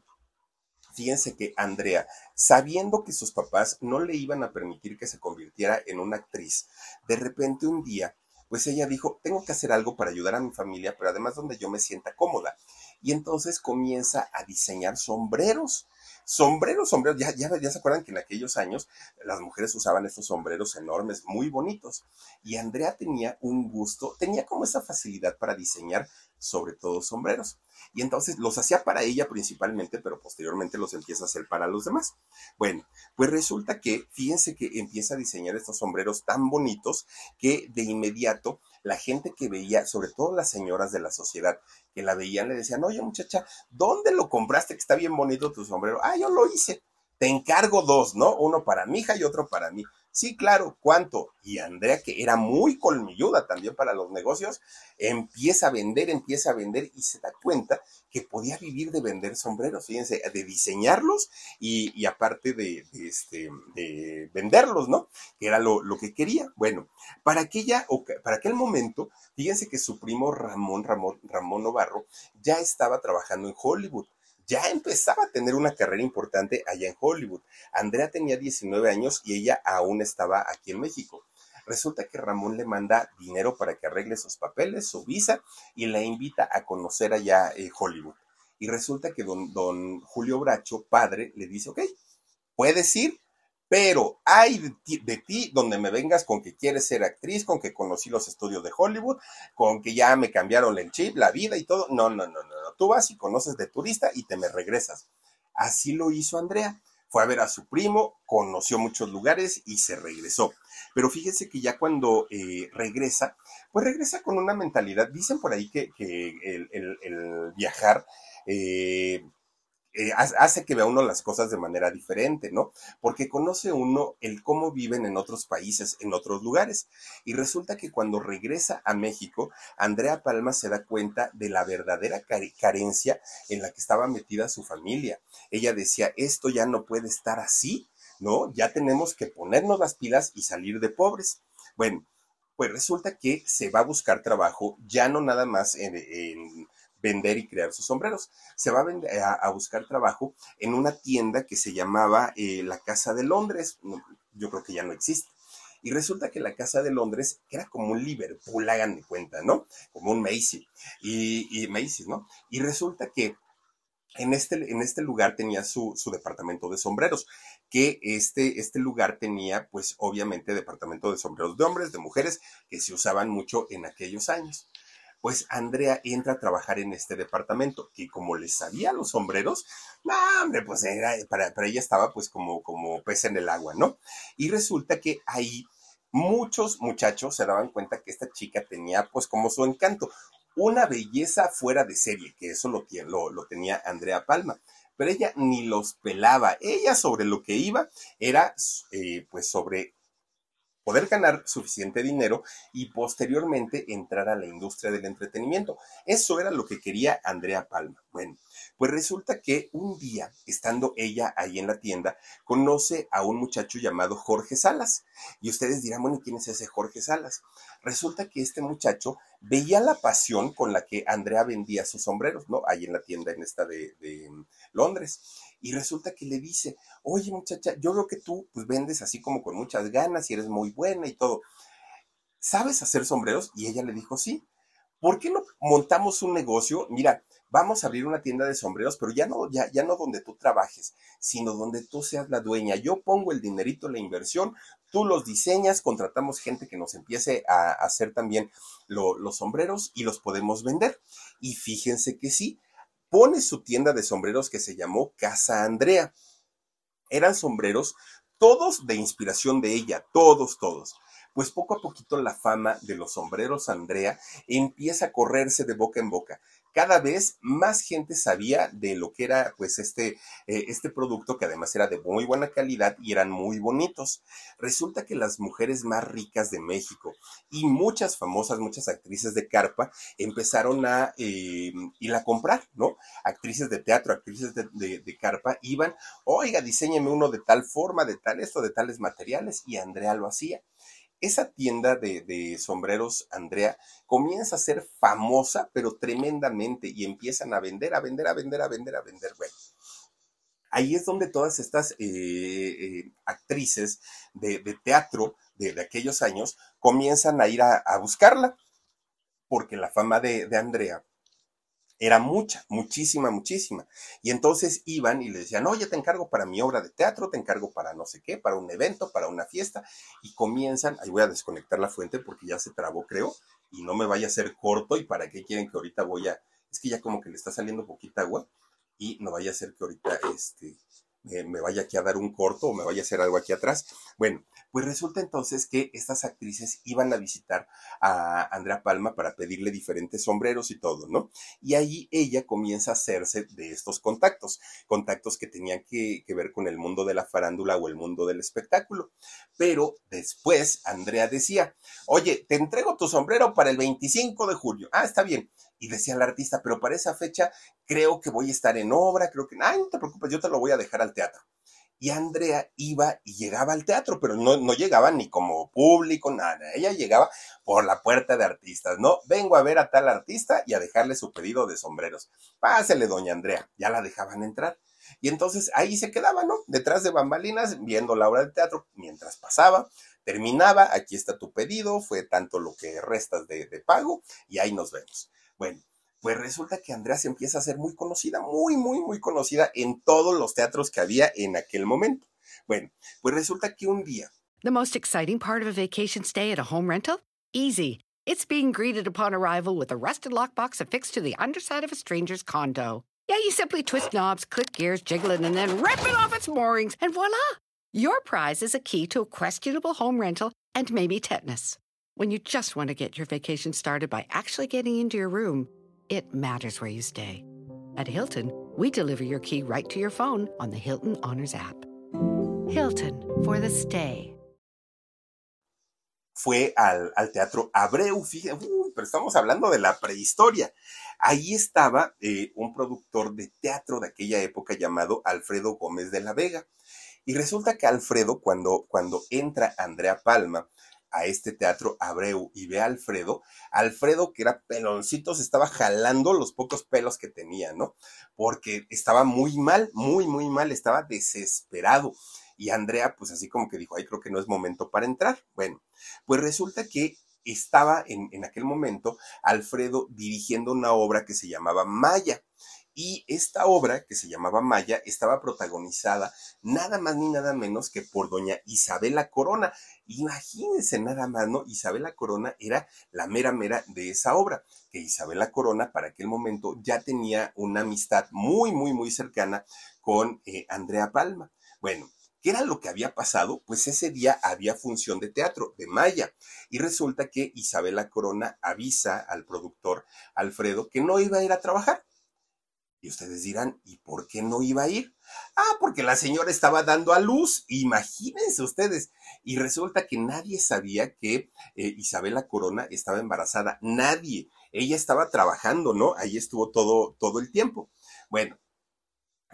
Fíjense que Andrea, sabiendo que sus papás no le iban a permitir que se convirtiera en una actriz, de repente un día, pues ella dijo, tengo que hacer algo para ayudar a mi familia, pero además donde yo me sienta cómoda. Y entonces comienza a diseñar sombreros sombreros, sombreros, ya, ya, ya se acuerdan que en aquellos años las mujeres usaban estos sombreros enormes, muy bonitos. Y Andrea tenía un gusto, tenía como esa facilidad para diseñar sobre todo sombreros. Y entonces los hacía para ella principalmente, pero posteriormente los empieza a hacer para los demás. Bueno, pues resulta que, fíjense que empieza a diseñar estos sombreros tan bonitos que de inmediato la gente que veía, sobre todo las señoras de la sociedad, que la veían, le decían, oye muchacha, ¿dónde lo compraste? Que está bien bonito tu sombrero. Ah, yo lo hice. Te encargo dos, ¿no? Uno para mi hija y otro para mí. Sí, claro, ¿cuánto? Y Andrea, que era muy colmilluda también para los negocios, empieza a vender, empieza a vender y se da cuenta que podía vivir de vender sombreros, fíjense, de diseñarlos y, aparte de, este, de venderlos, ¿no? Que era lo, que quería. Bueno, para, aquella, para aquel momento, fíjense que su primo Ramón, Ramón, Ramón Novarro ya estaba trabajando en Hollywood ya empezaba a tener una carrera importante allá en Hollywood. Andrea tenía 19 años y ella aún estaba aquí en México. Resulta que Ramón le manda dinero para que arregle sus papeles, su visa, y la invita a conocer allá eh, Hollywood. Y resulta que don, don Julio Bracho, padre, le dice, ok, puedes ir, pero hay de ti, donde me vengas con que quieres ser actriz, con que conocí los estudios de Hollywood, con que ya me cambiaron el chip, la vida y todo. No, no, no, no, no. Tú vas y conoces de turista y te me regresas. Así lo hizo Andrea. Fue a ver a su primo, conoció muchos lugares y se regresó. Pero fíjese que ya cuando eh, regresa, pues regresa con una mentalidad. Dicen por ahí que, el, viajar eh, eh, hace que vea uno las cosas de manera diferente, ¿no? Porque conoce uno el cómo viven en otros países, en otros lugares. Y resulta que cuando regresa a México, Andrea Palma se da cuenta de la verdadera carencia en la que estaba metida su familia. Ella decía, esto ya no puede estar así, ¿no? Ya tenemos que ponernos las pilas y salir de pobres. Bueno, pues resulta que se va a buscar trabajo, ya no nada más en vender y crear sus sombreros. Se va a, buscar trabajo en una tienda que se llamaba eh, la Casa de Londres. yo creo que ya no existe. Y resulta que la Casa de Londres era como un Liverpool, hagan de cuenta, ¿no? Como un Macy. Y, y ¿no? Y resulta que en este, en este lugar tenía su, su, departamento de sombreros, que este, este lugar tenía, pues obviamente, departamento de sombreros de hombres, de mujeres, que se usaban mucho en aquellos años pues Andrea entra a trabajar en este departamento, que como le sabía los sombreros, hombre, pues era, para, ella estaba pues como, como pez en el agua, ¿no? Y resulta que ahí muchos muchachos se daban cuenta que esta chica tenía pues como su encanto, una belleza fuera de serie, que eso lo, lo, lo tenía Andrea Palma pero ella ni los pelaba. Ella sobre lo que iba era eh, pues sobre poder ganar suficiente dinero y posteriormente entrar a la industria del entretenimiento. Eso era lo que quería Andrea Palma. Bueno, pues resulta que un día, estando ella ahí en la tienda, conoce a un muchacho llamado Jorge Salas. Y ustedes dirán, bueno, ¿quién es ese Jorge Salas? Resulta que este muchacho veía la pasión con la que Andrea vendía sus sombreros, ¿no? Ahí en la tienda en esta de, de Londres y resulta que le dice, oye muchacha, yo veo que tú pues vendes así como con muchas ganas y eres muy buena y todo. ¿Sabes hacer sombreros? Y ella le dijo, sí. ¿Por qué no montamos un negocio? Mira, vamos a abrir una tienda de sombreros, pero ya no, ya, ya no donde tú trabajes, sino donde tú seas la dueña. Yo pongo el dinerito, la inversión, tú los diseñas, contratamos gente que nos empiece a hacer también los sombreros y los podemos vender. Y fíjense que sí, pone su tienda de sombreros que se llamó Casa Andrea. Eran sombreros todos de inspiración de ella, todos, todos. Pues poco a poquito la fama de los sombreros Andrea empieza a correrse de boca en boca cada vez más gente sabía de lo que era pues este, eh, este producto que además era de muy buena calidad y eran muy bonitos. Resulta que las mujeres más ricas de México y muchas famosas, muchas actrices de carpa empezaron a eh, ir a comprar, ¿no? Actrices de teatro, actrices de, de carpa iban, oiga, diseñeme uno de tal forma, de tal esto, de tales materiales y Andrea lo hacía esa tienda de, sombreros, Andrea, comienza a ser famosa, pero tremendamente, y empiezan a vender, a vender, a vender, a vender, a vender. Bueno, ahí es donde todas estas eh, eh, actrices de, teatro de, aquellos años comienzan a ir a, a buscarla, porque la fama de, de Andrea era mucha, muchísima, muchísima. Y entonces iban y le decían, oye, te encargo para mi obra de teatro, te encargo para no sé qué, para un evento, para una fiesta. Y comienzan, ahí voy a desconectar la fuente porque ya se trabó, creo, y no me vaya a ser corto. ¿Y para qué quieren que ahorita voy a.? Es que ya como que le está saliendo poquita agua y no vaya a ser que ahorita este, me, vaya aquí a dar un corto o me vaya a hacer algo aquí atrás. Bueno, pues resulta entonces que estas actrices iban a visitar a Andrea Palma para pedirle diferentes sombreros y todo, ¿no? Y ahí ella comienza a hacerse de estos contactos, contactos que tenían que, que ver con el mundo de la farándula o el mundo del espectáculo. Pero después Andrea decía, oye, te entrego tu sombrero para el 25 de julio. Ah, está bien. Y decía el artista, pero para esa fecha creo que voy a estar en obra, creo que, ay, no te preocupes, yo te lo voy a dejar al teatro. Y Andrea iba y llegaba al teatro, pero no, no llegaba ni como público, nada. Ella llegaba por la puerta de artistas, ¿no? Vengo a ver a tal artista y a dejarle su pedido de sombreros. Pásele, doña Andrea. Ya la dejaban entrar. Y entonces ahí se quedaba, ¿no? Detrás de bambalinas, viendo la obra de teatro, mientras pasaba, terminaba, aquí está tu pedido, fue tanto lo que restas de, de pago, y ahí nos vemos. Bueno, pues resulta que Andrea se empieza a ser muy conocida, muy, muy, muy conocida en todos los teatros que había en aquel momento. Bueno, pues resulta que un día. The most exciting part of a vacation stay at a home rental? Easy. It's being greeted upon arrival with a rusted lockbox affixed to the underside of a stranger's condo. Yeah, you simply twist knobs, click gears, jiggle it, and then rip it off its moorings, and voila! Your prize is a key to a questionable home rental and maybe tetanus. When you just want to get your vacation started by actually getting into your room, it matters where you stay. At Hilton, we deliver your key right to your phone on the Hilton Honors app. Hilton for the stay. Fue al, al teatro Abreu, pero estamos hablando de la prehistoria. Ahí estaba eh, un productor de teatro de aquella época llamado Alfredo Gómez de la Vega. Y resulta que Alfredo, cuando, cuando entra Andrea Palma, a este teatro Abreu y ve a Alfredo, Alfredo, que era peloncito, se estaba jalando los pocos pelos que tenía, ¿no? Porque estaba muy mal, muy, muy mal, estaba desesperado. Y Andrea, pues así como que dijo, ay, creo que no es momento para entrar. Bueno, pues resulta que estaba en, en aquel momento Alfredo dirigiendo una obra que se llamaba Maya. Y esta obra, que se llamaba Maya, estaba protagonizada nada más ni nada menos que por doña Isabela Corona. Imagínense nada más, ¿no? Isabela Corona era la mera mera de esa obra, que Isabela Corona para aquel momento ya tenía una amistad muy, muy, muy cercana con eh, Andrea Palma. Bueno, ¿Qué era lo que había pasado? Pues ese día había función de teatro de Maya y resulta que Isabela Corona avisa al productor Alfredo que no iba a ir a trabajar. Y ustedes dirán, ¿y por qué no iba a ir? Ah, porque la señora estaba dando a luz, imagínense ustedes. Y resulta que nadie sabía que eh, Isabela Corona estaba embarazada, nadie. Ella estaba trabajando, ¿no? Ahí estuvo todo, todo el tiempo. Bueno,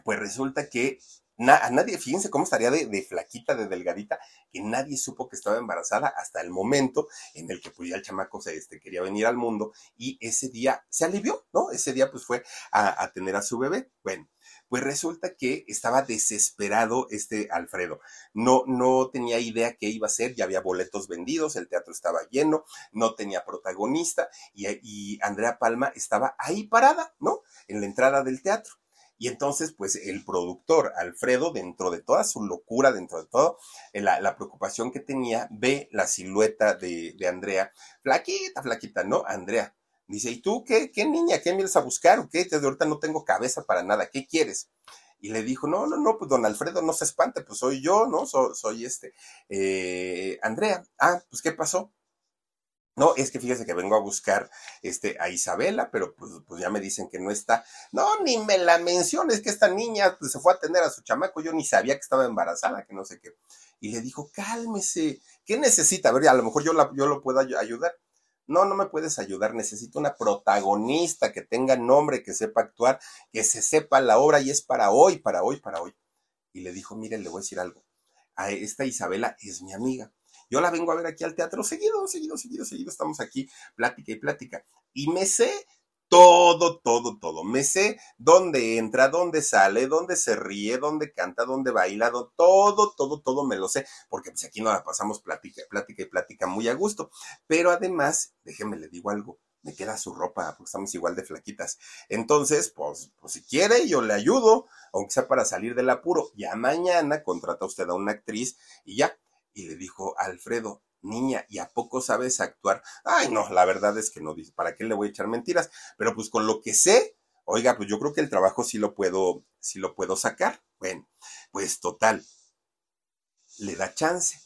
pues resulta que a nadie, fíjense cómo estaría de, flaquita, de delgadita, que nadie supo que estaba embarazada hasta el momento en el que pues ya el chamaco se este, quería venir al mundo y ese día se alivió, ¿no? Ese día pues fue a, a tener a su bebé. Bueno, pues resulta que estaba desesperado este Alfredo. No, no tenía idea qué iba a hacer, ya había boletos vendidos, el teatro estaba lleno, no tenía protagonista y, y Andrea Palma estaba ahí parada, ¿no? En la entrada del teatro. Y entonces, pues el productor, Alfredo, dentro de toda su locura, dentro de todo, eh, la, preocupación que tenía, ve la silueta de, Andrea, flaquita, flaquita, ¿no? Andrea. Dice, ¿y tú qué, qué niña? ¿Qué vienes a buscar? ¿O qué? De ahorita no tengo cabeza para nada. ¿Qué quieres? Y le dijo, no, no, no, pues don Alfredo, no se espante, pues soy yo, ¿no? soy este, eh, Andrea. Ah, pues ¿qué pasó? No, es que fíjese que vengo a buscar este, a Isabela, pero pues, pues, ya me dicen que no está. No, ni me la menciones, que esta niña pues, se fue a atender a su chamaco, yo ni sabía que estaba embarazada, que no sé qué. Y le dijo, cálmese, ¿qué necesita? A ver, a lo mejor yo, la, yo lo puedo ayudar. No, no me puedes ayudar, necesito una protagonista que tenga nombre, que sepa actuar, que se sepa la obra y es para hoy, para hoy, para hoy. Y le dijo, mire, le voy a decir algo. A esta Isabela es mi amiga yo la vengo a ver aquí al teatro seguido, seguido, seguido, seguido. Estamos aquí, plática y plática. Y me sé todo, todo, todo. Me sé dónde entra, dónde sale, dónde se ríe, dónde canta, dónde baila, todo, todo, todo me lo sé, porque pues aquí no la pasamos plática, plática y plática muy a gusto. Pero además, déjeme le digo algo, me queda su ropa, porque estamos igual de flaquitas. Entonces, pues, pues si quiere, yo le ayudo, aunque sea para salir del apuro. Ya mañana contrata usted a una actriz y ya, y le dijo, Alfredo, niña, ¿y a poco sabes actuar? Ay, no, la verdad es que no, dice, ¿para qué le voy a echar mentiras? Pero pues con lo que sé, oiga, pues yo creo que el trabajo sí lo puedo, sí lo puedo sacar. Bueno, pues total, le da chance.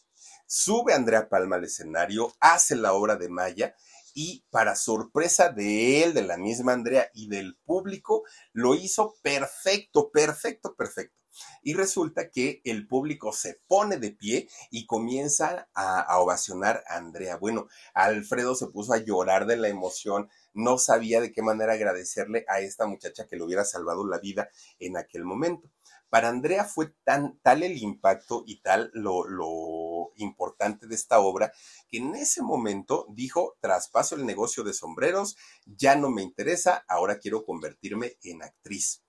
Sube Andrea Palma al escenario, hace la obra de Maya y para sorpresa de él, de la misma Andrea y del público, lo hizo perfecto, perfecto, perfecto. Y resulta que el público se pone de pie y comienza a, ovacionar a Andrea. Bueno, Alfredo se puso a llorar de la emoción, no sabía de qué manera agradecerle a esta muchacha que le hubiera salvado la vida en aquel momento. Para Andrea fue tan tal el impacto y tal lo, lo importante de esta obra que en ese momento dijo, traspaso el negocio de sombreros, ya no me interesa, ahora quiero convertirme en actriz.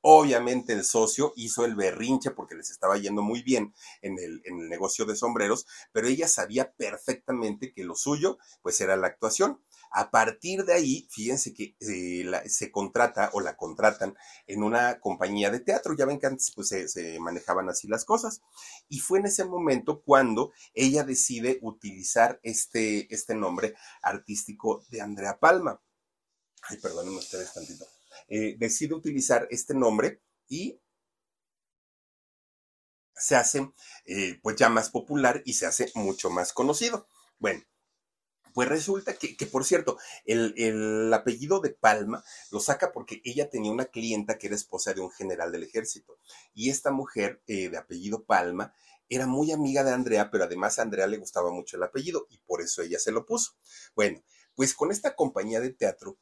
Obviamente el socio hizo el berrinche porque les estaba yendo muy bien en el, en el, negocio de sombreros, pero ella sabía perfectamente que lo suyo pues era la actuación. A partir de ahí, fíjense que eh, se contrata o la contratan en una compañía de teatro. Ya ven que antes pues, se, se manejaban así las cosas. Y fue en ese momento cuando ella decide utilizar este, este nombre artístico de Andrea Palma. Ay, perdónenme ustedes tantito. Eh, decide utilizar este nombre y se hace eh, pues ya más popular y se hace mucho más conocido. Bueno, pues resulta que, que por cierto, el, el, apellido de Palma lo saca porque ella tenía una clienta que era esposa de un general del ejército. Y esta mujer eh, de apellido Palma era muy amiga de Andrea, pero además a Andrea le gustaba mucho el apellido y por eso ella se lo puso. Bueno, pues con esta compañía de teatro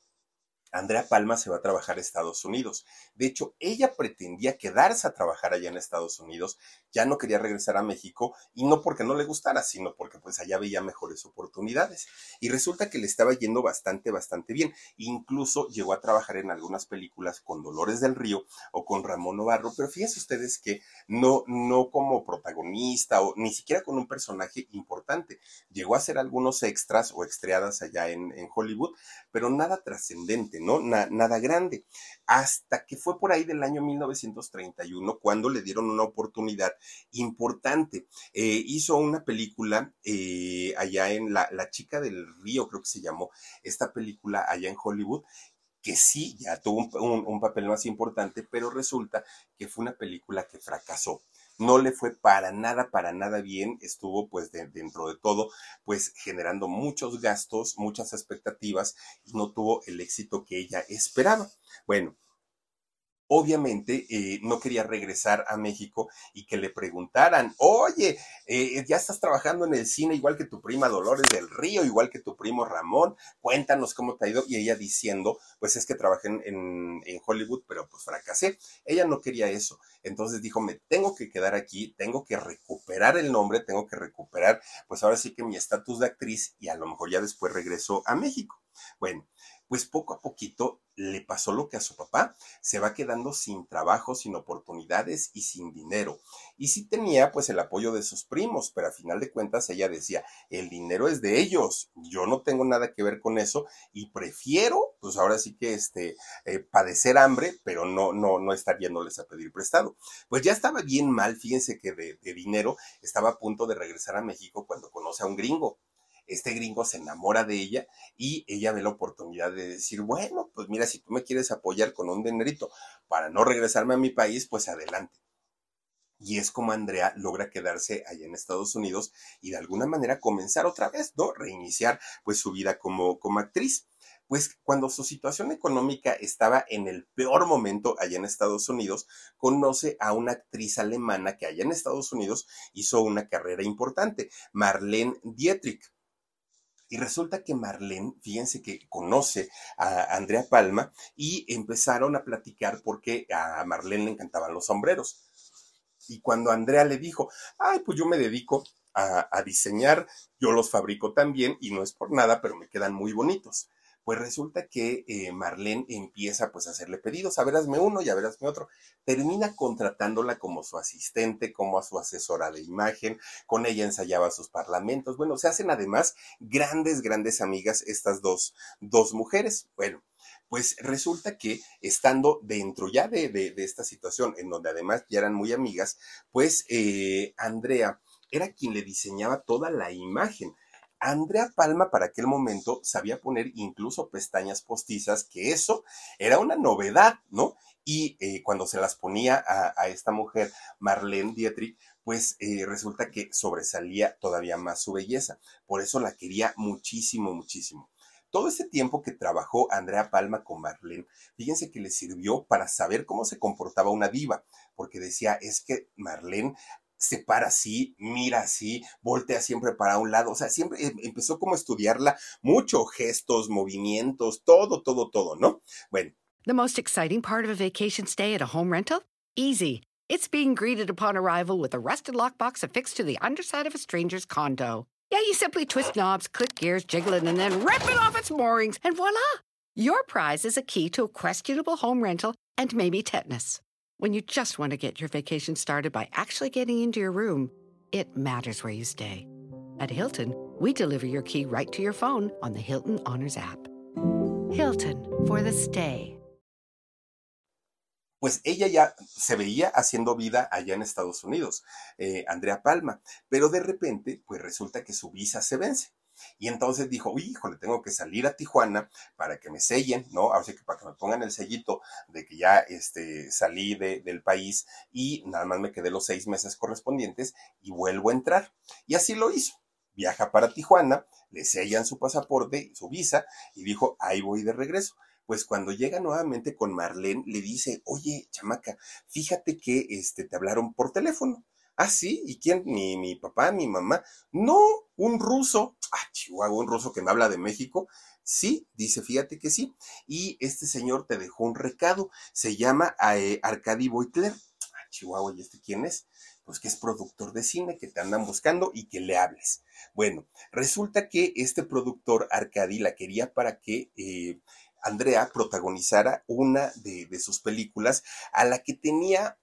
Andrea Palma se va a trabajar a Estados Unidos. De hecho, ella pretendía quedarse a trabajar allá en Estados Unidos, ya no quería regresar a México y no porque no le gustara, sino porque pues allá veía mejores oportunidades. Y resulta que le estaba yendo bastante, bastante bien. Incluso llegó a trabajar en algunas películas con Dolores del Río o con Ramón Novarro, pero fíjense ustedes que no, no como protagonista o ni siquiera con un personaje importante. Llegó a hacer algunos extras o estreadas allá en, en Hollywood, pero nada trascendente, ¿no? nada grande. Hasta que fue por ahí del año 1931 cuando le dieron una oportunidad importante. Eh, hizo una película eh, allá en la, la Chica del Río, creo que se llamó esta película allá en Hollywood, que sí, ya tuvo un, un, papel más importante, pero resulta que fue una película que fracasó no le fue para nada, para nada bien, estuvo pues dentro de todo, pues generando muchos gastos, muchas expectativas y no tuvo el éxito que ella esperaba. Bueno, obviamente eh, no quería regresar a México y que le preguntaran, oye, eh, ya estás trabajando en el cine igual que tu prima Dolores del Río, igual que tu primo Ramón, cuéntanos cómo te ha ido. Y ella diciendo, pues es que trabajé en, Hollywood, pero pues fracasé. Ella no quería eso. Entonces dijo, me tengo que quedar aquí, tengo que recuperar el nombre, tengo que recuperar, pues ahora sí que mi estatus de actriz y a lo mejor ya después regreso a México. Bueno, pues poco a poquito le pasó lo que a su papá, se va quedando sin trabajo, sin oportunidades y sin dinero. Y sí tenía pues el apoyo de sus primos, pero a final de cuentas ella decía, el dinero es de ellos, yo no tengo nada que ver con eso y prefiero pues ahora sí que este eh, padecer hambre, pero no no no estar yéndoles a pedir prestado. Pues ya estaba bien mal, fíjense que de, de dinero estaba a punto de regresar a México cuando conoce a un gringo este gringo se enamora de ella y ella ve la oportunidad de decir, bueno, pues mira, si tú me quieres apoyar con un dinerito para no regresarme a mi país, pues adelante. Y es como Andrea logra quedarse allá en Estados Unidos y de alguna manera comenzar otra vez, ¿no? Reiniciar pues su vida como, como actriz. Pues cuando su situación económica estaba en el peor momento allá en Estados Unidos, conoce a una actriz alemana que allá en Estados Unidos hizo una carrera importante, Marlene Dietrich. Y resulta que Marlene, fíjense que conoce a Andrea Palma y empezaron a platicar porque a Marlene le encantaban los sombreros. Y cuando Andrea le dijo, ay, pues yo me dedico a, a diseñar, yo los fabrico también y no es por nada, pero me quedan muy bonitos pues resulta que eh, Marlene empieza pues a hacerle pedidos, a verasme uno y a verasme otro. Termina contratándola como su asistente, como a su asesora de imagen, con ella ensayaba sus parlamentos. Bueno, se hacen además grandes, grandes amigas estas dos, dos mujeres. Bueno, pues resulta que estando dentro ya de, de, de, esta situación, en donde además ya eran muy amigas, pues eh, Andrea era quien le diseñaba toda la imagen Andrea Palma para aquel momento sabía poner incluso pestañas postizas, que eso era una novedad, ¿no? Y eh, cuando se las ponía a, esta mujer, Marlene Dietrich, pues eh, resulta que sobresalía todavía más su belleza. Por eso la quería muchísimo, muchísimo. Todo ese tiempo que trabajó Andrea Palma con Marlene, fíjense que le sirvió para saber cómo se comportaba una diva, porque decía, es que Marlene se para así, mira así, voltea siempre para un lado, o sea, siempre empezó como a estudiarla mucho, gestos, movimientos, todo, todo, todo, ¿no? Bueno. The most exciting part of a vacation stay at a home rental? Easy. It's being greeted upon arrival with a rusted lockbox affixed to the underside of a stranger's condo. Yeah, you simply twist knobs, click gears, jiggle it, and then rip it off its moorings, and voila! Your prize is a key to a questionable home rental and maybe tetanus. When you just want to get your vacation started by actually getting into your room, it matters where you stay. At Hilton, we deliver your key right to your phone on the Hilton Honors app. Hilton for the stay. Pues ella ya se veía haciendo vida allá en Estados Unidos, eh, Andrea Palma, pero de repente, pues resulta que su visa se vence. Y entonces dijo, híjole, tengo que salir a Tijuana para que me sellen, ¿no? Así que para que me pongan el sellito de que ya este, salí de, del país y nada más me quedé los seis meses correspondientes y vuelvo a entrar. Y así lo hizo. Viaja para Tijuana, le sellan su pasaporte, su visa, y dijo, ahí voy de regreso pues cuando llega nuevamente con Marlene, le dice, oye, chamaca, fíjate que este, te hablaron por teléfono. Ah, sí, ¿y quién? Mi, mi papá, mi mamá. No, un ruso. Ah, Chihuahua, un ruso que me habla de México. Sí, dice, fíjate que sí. Y este señor te dejó un recado. Se llama eh, Arcadi Boitler. Ah, Chihuahua, ¿y este quién es? Pues que es productor de cine, que te andan buscando y que le hables. Bueno, resulta que este productor, Arcadi, la quería para que eh, Andrea protagonizara una de, de sus películas a la que tenía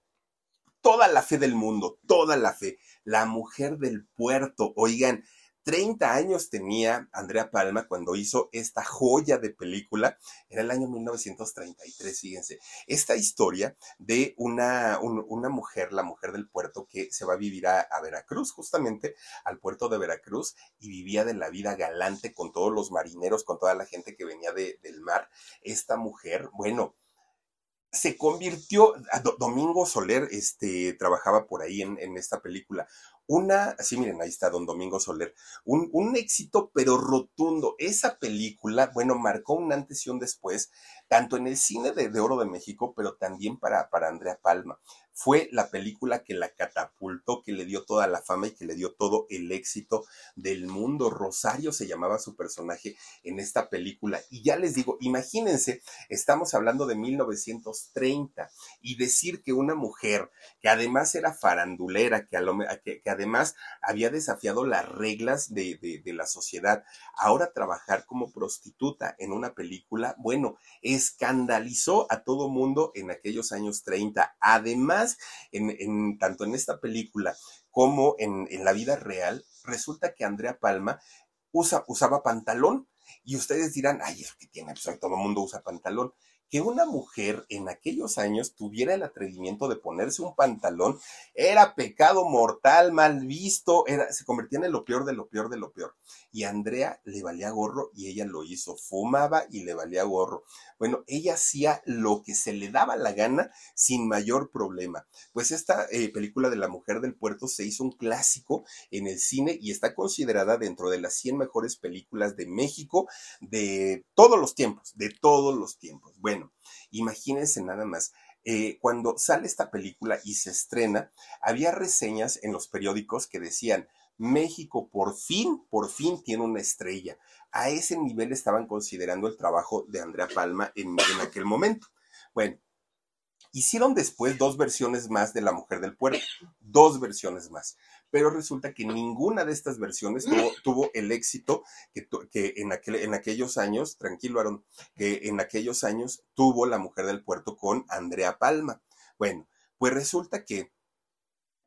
toda la fe del mundo, toda la fe. La mujer del puerto, oigan, 30 años tenía Andrea Palma cuando hizo esta joya de película. Era el año 1933, fíjense. Esta historia de una, una mujer, la mujer del puerto, que se va a vivir a, Veracruz, justamente al puerto de Veracruz, y vivía de la vida galante con todos los marineros, con toda la gente que venía del mar. Esta mujer, bueno, se convirtió, Domingo Soler este, trabajaba por ahí en, en esta película, una, sí, miren, ahí está Don Domingo Soler, un, un, éxito pero rotundo. Esa película, bueno, marcó un antes y un después, tanto en el cine de, de Oro de México, pero también para, para Andrea Palma fue la película que la catapultó, que le dio toda la fama y que le dio todo el éxito del mundo. Rosario se llamaba su personaje en esta película. Y ya les digo, imagínense, estamos hablando de 1930 y decir que una mujer que además era farandulera, que, además había desafiado las reglas de, de, de la sociedad, ahora trabajar como prostituta en una película, bueno, escandalizó a todo mundo en aquellos años 30. Además, en, tanto en esta película como en, la vida real, resulta que Andrea Palma usa, usaba pantalón. Y ustedes dirán, ay, eso que tiene, pues todo el mundo usa pantalón que una mujer en aquellos años tuviera el atrevimiento de ponerse un pantalón era pecado mortal, mal visto, se convertía en lo peor de lo peor de lo peor. Y a Andrea le valía gorro y ella lo hizo, fumaba y le valía gorro. Bueno, ella hacía lo que se le daba la gana sin mayor problema. Pues esta eh, película de la mujer del puerto se hizo un clásico en el cine y está considerada dentro de las 100 mejores películas de México de todos los tiempos, de todos los tiempos. Bueno, imagínense nada más. Eh, cuando sale esta película y se estrena, había reseñas en los periódicos que decían, México por fin, por fin tiene una estrella. A ese nivel estaban considerando el trabajo de Andrea Palma en, en aquel momento. Bueno, hicieron después dos versiones más de La Mujer del Puerto, dos versiones más pero resulta que ninguna de estas versiones tuvo, <laughs> el éxito que, que en, aquel, en aquellos años, tranquilo Aaron, que en aquellos años tuvo La Mujer del Puerto con Andrea Palma. Bueno, pues resulta que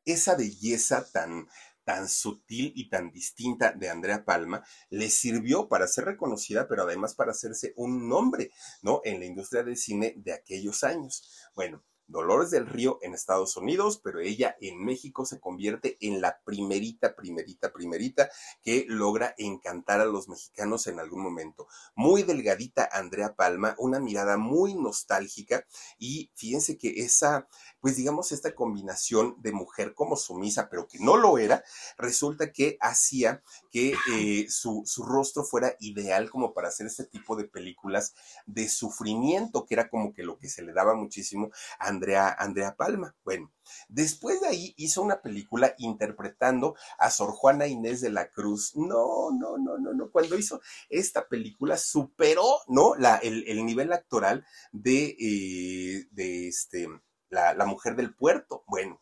esa belleza tan, tan sutil y tan distinta de Andrea Palma le sirvió para ser reconocida, pero además para hacerse un nombre, ¿no? En la industria del cine de aquellos años. Bueno, Dolores del Río en Estados Unidos, pero ella en México se convierte en la primerita, primerita, primerita que logra encantar a los mexicanos en algún momento. Muy delgadita Andrea Palma, una mirada muy nostálgica y fíjense que esa, pues digamos, esta combinación de mujer como sumisa, pero que no lo era, resulta que hacía que eh, su, su rostro fuera ideal como para hacer este tipo de películas de sufrimiento, que era como que lo que se le daba muchísimo a Andrea, Andrea Palma. Bueno, después de ahí hizo una película interpretando a Sor Juana Inés de la Cruz. No, no, no, no, no. Cuando hizo esta película superó, ¿no? La, el, el nivel actoral de, eh, de este, la, la mujer del puerto. Bueno,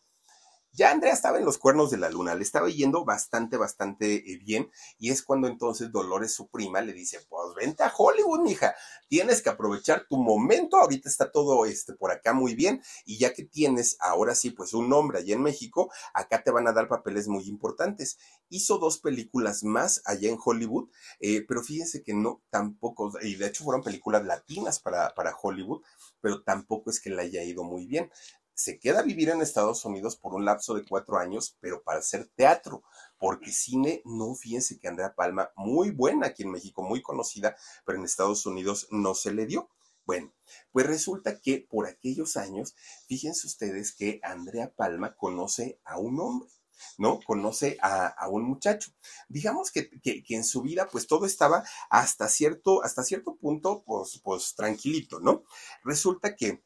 ya Andrea estaba en los cuernos de la luna, le estaba yendo bastante, bastante eh, bien, y es cuando entonces Dolores, su prima, le dice, pues vente a Hollywood, mija, tienes que aprovechar tu momento, ahorita está todo este por acá muy bien, y ya que tienes ahora sí, pues un nombre allá en México, acá te van a dar papeles muy importantes. Hizo dos películas más allá en Hollywood, eh, pero fíjense que no, tampoco, y de hecho fueron películas latinas para, para Hollywood, pero tampoco es que le haya ido muy bien se queda a vivir en Estados Unidos por un lapso de cuatro años, pero para hacer teatro, porque cine, no fíjense que Andrea Palma, muy buena aquí en México, muy conocida, pero en Estados Unidos no se le dio. Bueno, pues resulta que por aquellos años, fíjense ustedes que Andrea Palma conoce a un hombre. ¿no? Conoce a, un muchacho. Digamos que, que, que, en su vida, pues todo estaba hasta cierto, hasta cierto punto, pues, pues tranquilito, ¿no? Resulta que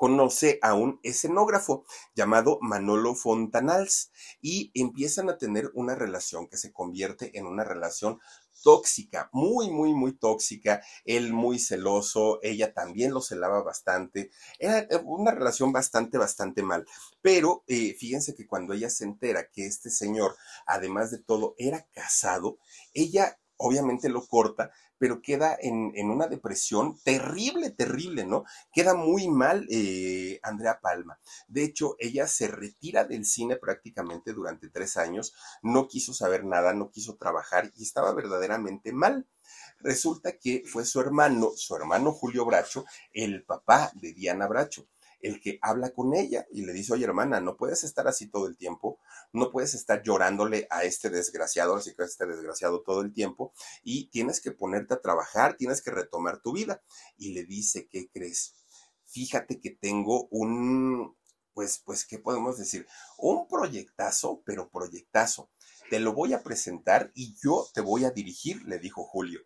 conoce a un escenógrafo llamado Manolo Fontanals y empiezan a tener una relación que se convierte en una relación tóxica, muy, muy, muy tóxica, él muy celoso, ella también lo celaba bastante, era eh, una relación bastante, bastante mal. Pero eh, fíjense que cuando ella se entera que este señor, además de todo, era casado, ella obviamente lo corta, pero queda en, en, una depresión terrible, terrible, ¿no? Queda muy mal eh, Andrea Palma. De hecho, ella se retira del cine prácticamente durante tres años, no quiso saber nada, no quiso trabajar y estaba verdaderamente mal. Resulta que fue su hermano, su hermano Julio Bracho, el papá de Diana Bracho el que habla con ella y le dice, oye hermana, no puedes estar así todo el tiempo, no puedes estar llorándole a este desgraciado, así que a este desgraciado todo el tiempo, y tienes que ponerte a trabajar, tienes que retomar tu vida. Y le dice, ¿qué crees? fíjate que tengo un, pues, pues, ¿qué podemos decir? Un proyectazo, pero proyectazo. Te lo voy a presentar y yo te voy a dirigir, le dijo Julio.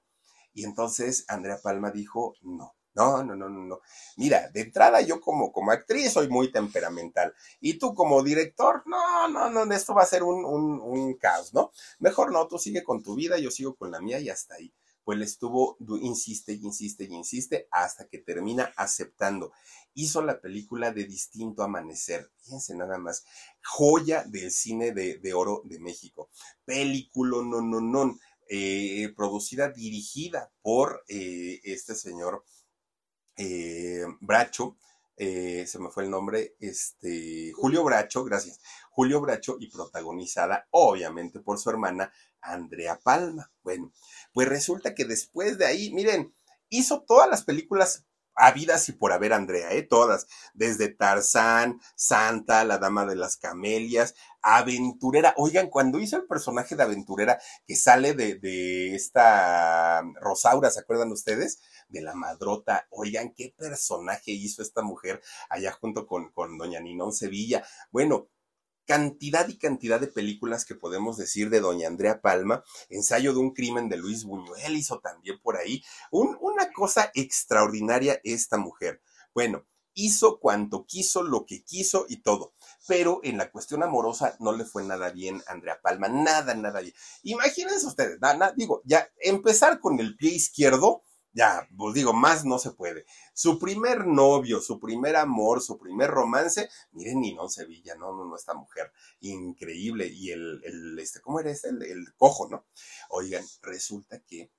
Y entonces Andrea Palma dijo, no. No, no, no, no, no. Mira, de entrada yo como, como actriz soy muy temperamental. Y tú como director, no, no, no, esto va a ser un, un, un caos, ¿no? Mejor no, tú sigue con tu vida, yo sigo con la mía y hasta ahí pues le estuvo, insiste insiste y insiste hasta que termina aceptando. Hizo la película de Distinto Amanecer, fíjense nada más, joya del cine de, oro de México. Película, no, no, no, eh, producida, dirigida por eh, este señor eh, Bracho, se me fue el nombre, este, Julio Bracho, gracias, Julio Bracho y protagonizada obviamente por su hermana Andrea Palma. Bueno, pues resulta que después de ahí, miren, hizo todas las películas habidas y por haber Andrea, ¿eh? Todas, desde Tarzán, Santa, La Dama de las Camelias, Aventurera. Oigan, cuando hizo el personaje de Aventurera que sale de, de esta Rosaura, ¿se acuerdan ustedes? De la Madrota. Oigan, qué personaje hizo esta mujer allá junto con, con Doña Ninón Sevilla. Bueno, cantidad y cantidad de películas que podemos decir de doña Andrea Palma, ensayo de un crimen de Luis Buñuel hizo también por ahí, una cosa extraordinaria esta mujer. Bueno, hizo cuanto quiso, lo que quiso y todo. Pero en la cuestión amorosa no le fue nada bien a Andrea Palma, nada, nada bien. Imagínense ustedes, digo, ya empezar con el pie izquierdo, ya, pues digo, más no se puede. Su primer novio, su primer amor, su primer romance, miren, Ninón Sevilla, no, no, no, esta mujer, increíble. Y el, el este, ¿cómo era este? El, cojo, ¿no? Oigan, resulta que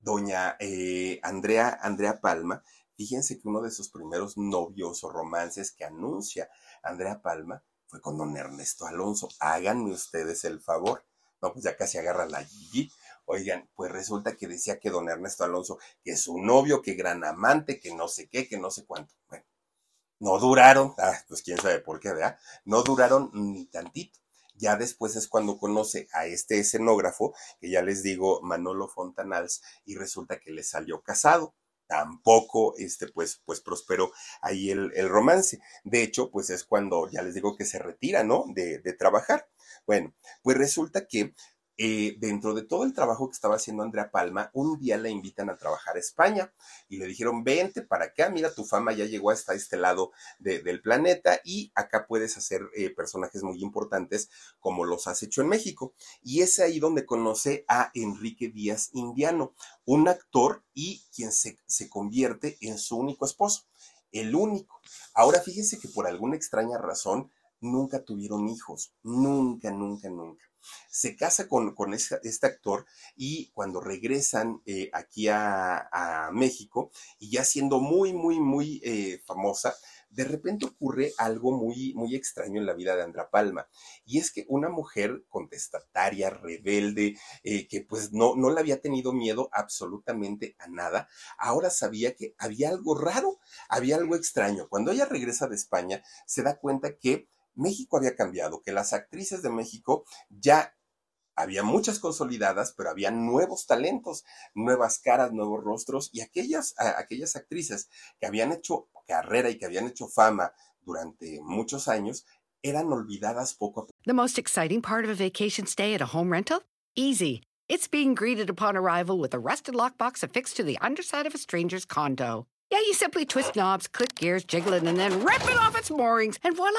doña eh, Andrea, Andrea Palma, fíjense que uno de sus primeros novios o romances que anuncia Andrea Palma fue con don Ernesto Alonso. Háganme ustedes el favor. No, pues ya casi agarra la Gigi Oigan, pues resulta que decía que don Ernesto Alonso, que es su novio, que gran amante, que no sé qué, que no sé cuánto. Bueno, no duraron, <laughs> ah, pues quién sabe por qué, ¿verdad? No duraron ni tantito. Ya después es cuando conoce a este escenógrafo, que ya les digo, Manolo Fontanals, y resulta que le salió casado tampoco este pues pues prosperó ahí el, el, romance de hecho pues es cuando ya les digo que se retira no de, de trabajar bueno pues resulta que eh, dentro de todo el trabajo que estaba haciendo Andrea Palma, un día la invitan a trabajar a España y le dijeron, vente para acá, mira, tu fama ya llegó hasta este lado del planeta y acá puedes hacer eh, personajes muy importantes como los has hecho en México. Y es ahí donde conoce a Enrique Díaz Indiano, un actor y quien se, se convierte en su único esposo, el único. Ahora fíjese que por alguna extraña razón nunca tuvieron hijos, nunca, nunca, nunca se casa con, con este, actor y cuando regresan eh, aquí a, México y ya siendo muy, muy, muy eh, famosa, de repente ocurre algo muy, muy extraño en la vida de Andra Palma. Y es que una mujer contestataria, rebelde, eh, que pues no, no le había tenido miedo absolutamente a nada, ahora sabía que había algo raro, había algo extraño. Cuando ella regresa de España, se da cuenta que México había cambiado, que las actrices de México ya había muchas consolidadas, pero había nuevos talentos, nuevas caras, nuevos rostros y aquellas, aquellas actrices que habían hecho carrera y que habían hecho fama durante muchos años eran olvidadas poco a poco. The most exciting part of a vacation stay at a home rental? Easy. It's being greeted upon arrival with a rusted lockbox affixed to the underside of a stranger's condo. Yeah, you simply twist knobs, click gears, jiggle it, and then rip it off its moorings, and voila!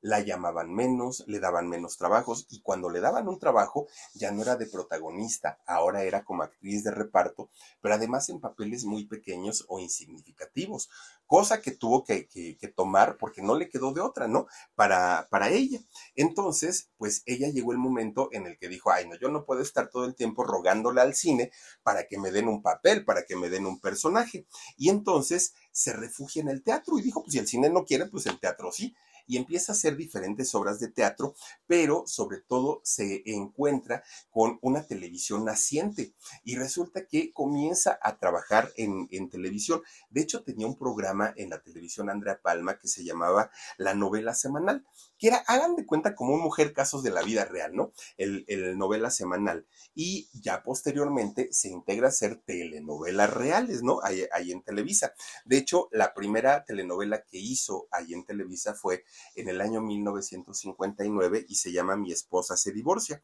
La llamaban menos, le daban menos trabajos y cuando le daban un trabajo ya no era de protagonista, ahora era como actriz de reparto, pero además en papeles muy pequeños o insignificativos, cosa que tuvo que, tomar porque no le quedó de otra, ¿no? Para, para ella. Entonces, pues ella llegó el momento en el que dijo, ay, no, yo no puedo estar todo el tiempo rogándole al cine para que me den un papel, para que me den un personaje. Y entonces se refugia en el teatro y dijo, pues si el cine no quiere, pues el teatro sí y empieza a hacer diferentes obras de teatro, pero sobre todo se encuentra con una televisión naciente y resulta que comienza a trabajar en, en televisión. De hecho, tenía un programa en la televisión Andrea Palma que se llamaba La Novela Semanal, que era, hagan de cuenta, como un mujer casos de la vida real, ¿no? El, el novela semanal. Y ya posteriormente se integra a hacer telenovelas reales, ¿no? Ahí, ahí en Televisa. De hecho, la primera telenovela que hizo ahí en Televisa fue en el año 1959 y se llama Mi esposa se divorcia.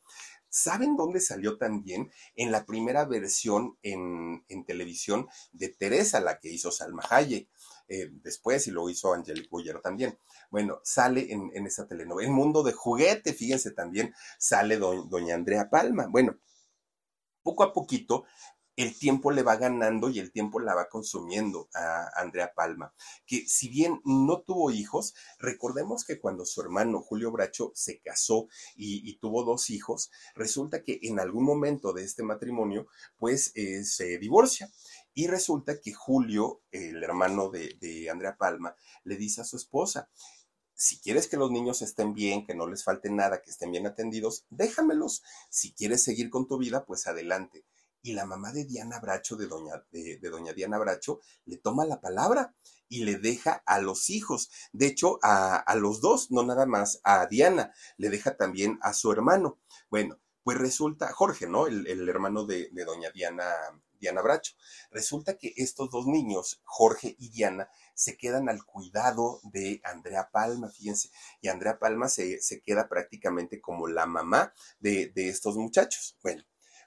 ¿Saben dónde salió también? En la primera versión en, en televisión de Teresa, la que hizo Salma Hayek. Eh, después y lo hizo Angelique Boyer también. Bueno, sale en, en esa telenovela. El mundo de juguete, fíjense también, sale doña Andrea Palma. Bueno, poco a poquito el tiempo le va ganando y el tiempo la va consumiendo a Andrea Palma, que si bien no tuvo hijos, recordemos que cuando su hermano Julio Bracho se casó y, tuvo dos hijos, resulta que en algún momento de este matrimonio, pues eh, se divorcia. Y resulta que Julio, el hermano de Andrea Palma, le dice a su esposa, si quieres que los niños estén bien, que no les falte nada, que estén bien atendidos, déjamelos. Si quieres seguir con tu vida, pues adelante y la mamá de Diana Bracho, de doña, de, de doña Diana Bracho, le toma la palabra y le deja a los hijos. De hecho, a, a, los dos, no nada más a Diana, le deja también a su hermano. Bueno, pues resulta, Jorge, ¿no? El, el hermano de, de, doña Diana, Diana Bracho. Resulta que estos dos niños, Jorge y Diana, se quedan al cuidado de Andrea Palma, fíjense, y Andrea Palma se, se queda prácticamente como la mamá de, de estos muchachos. Bueno,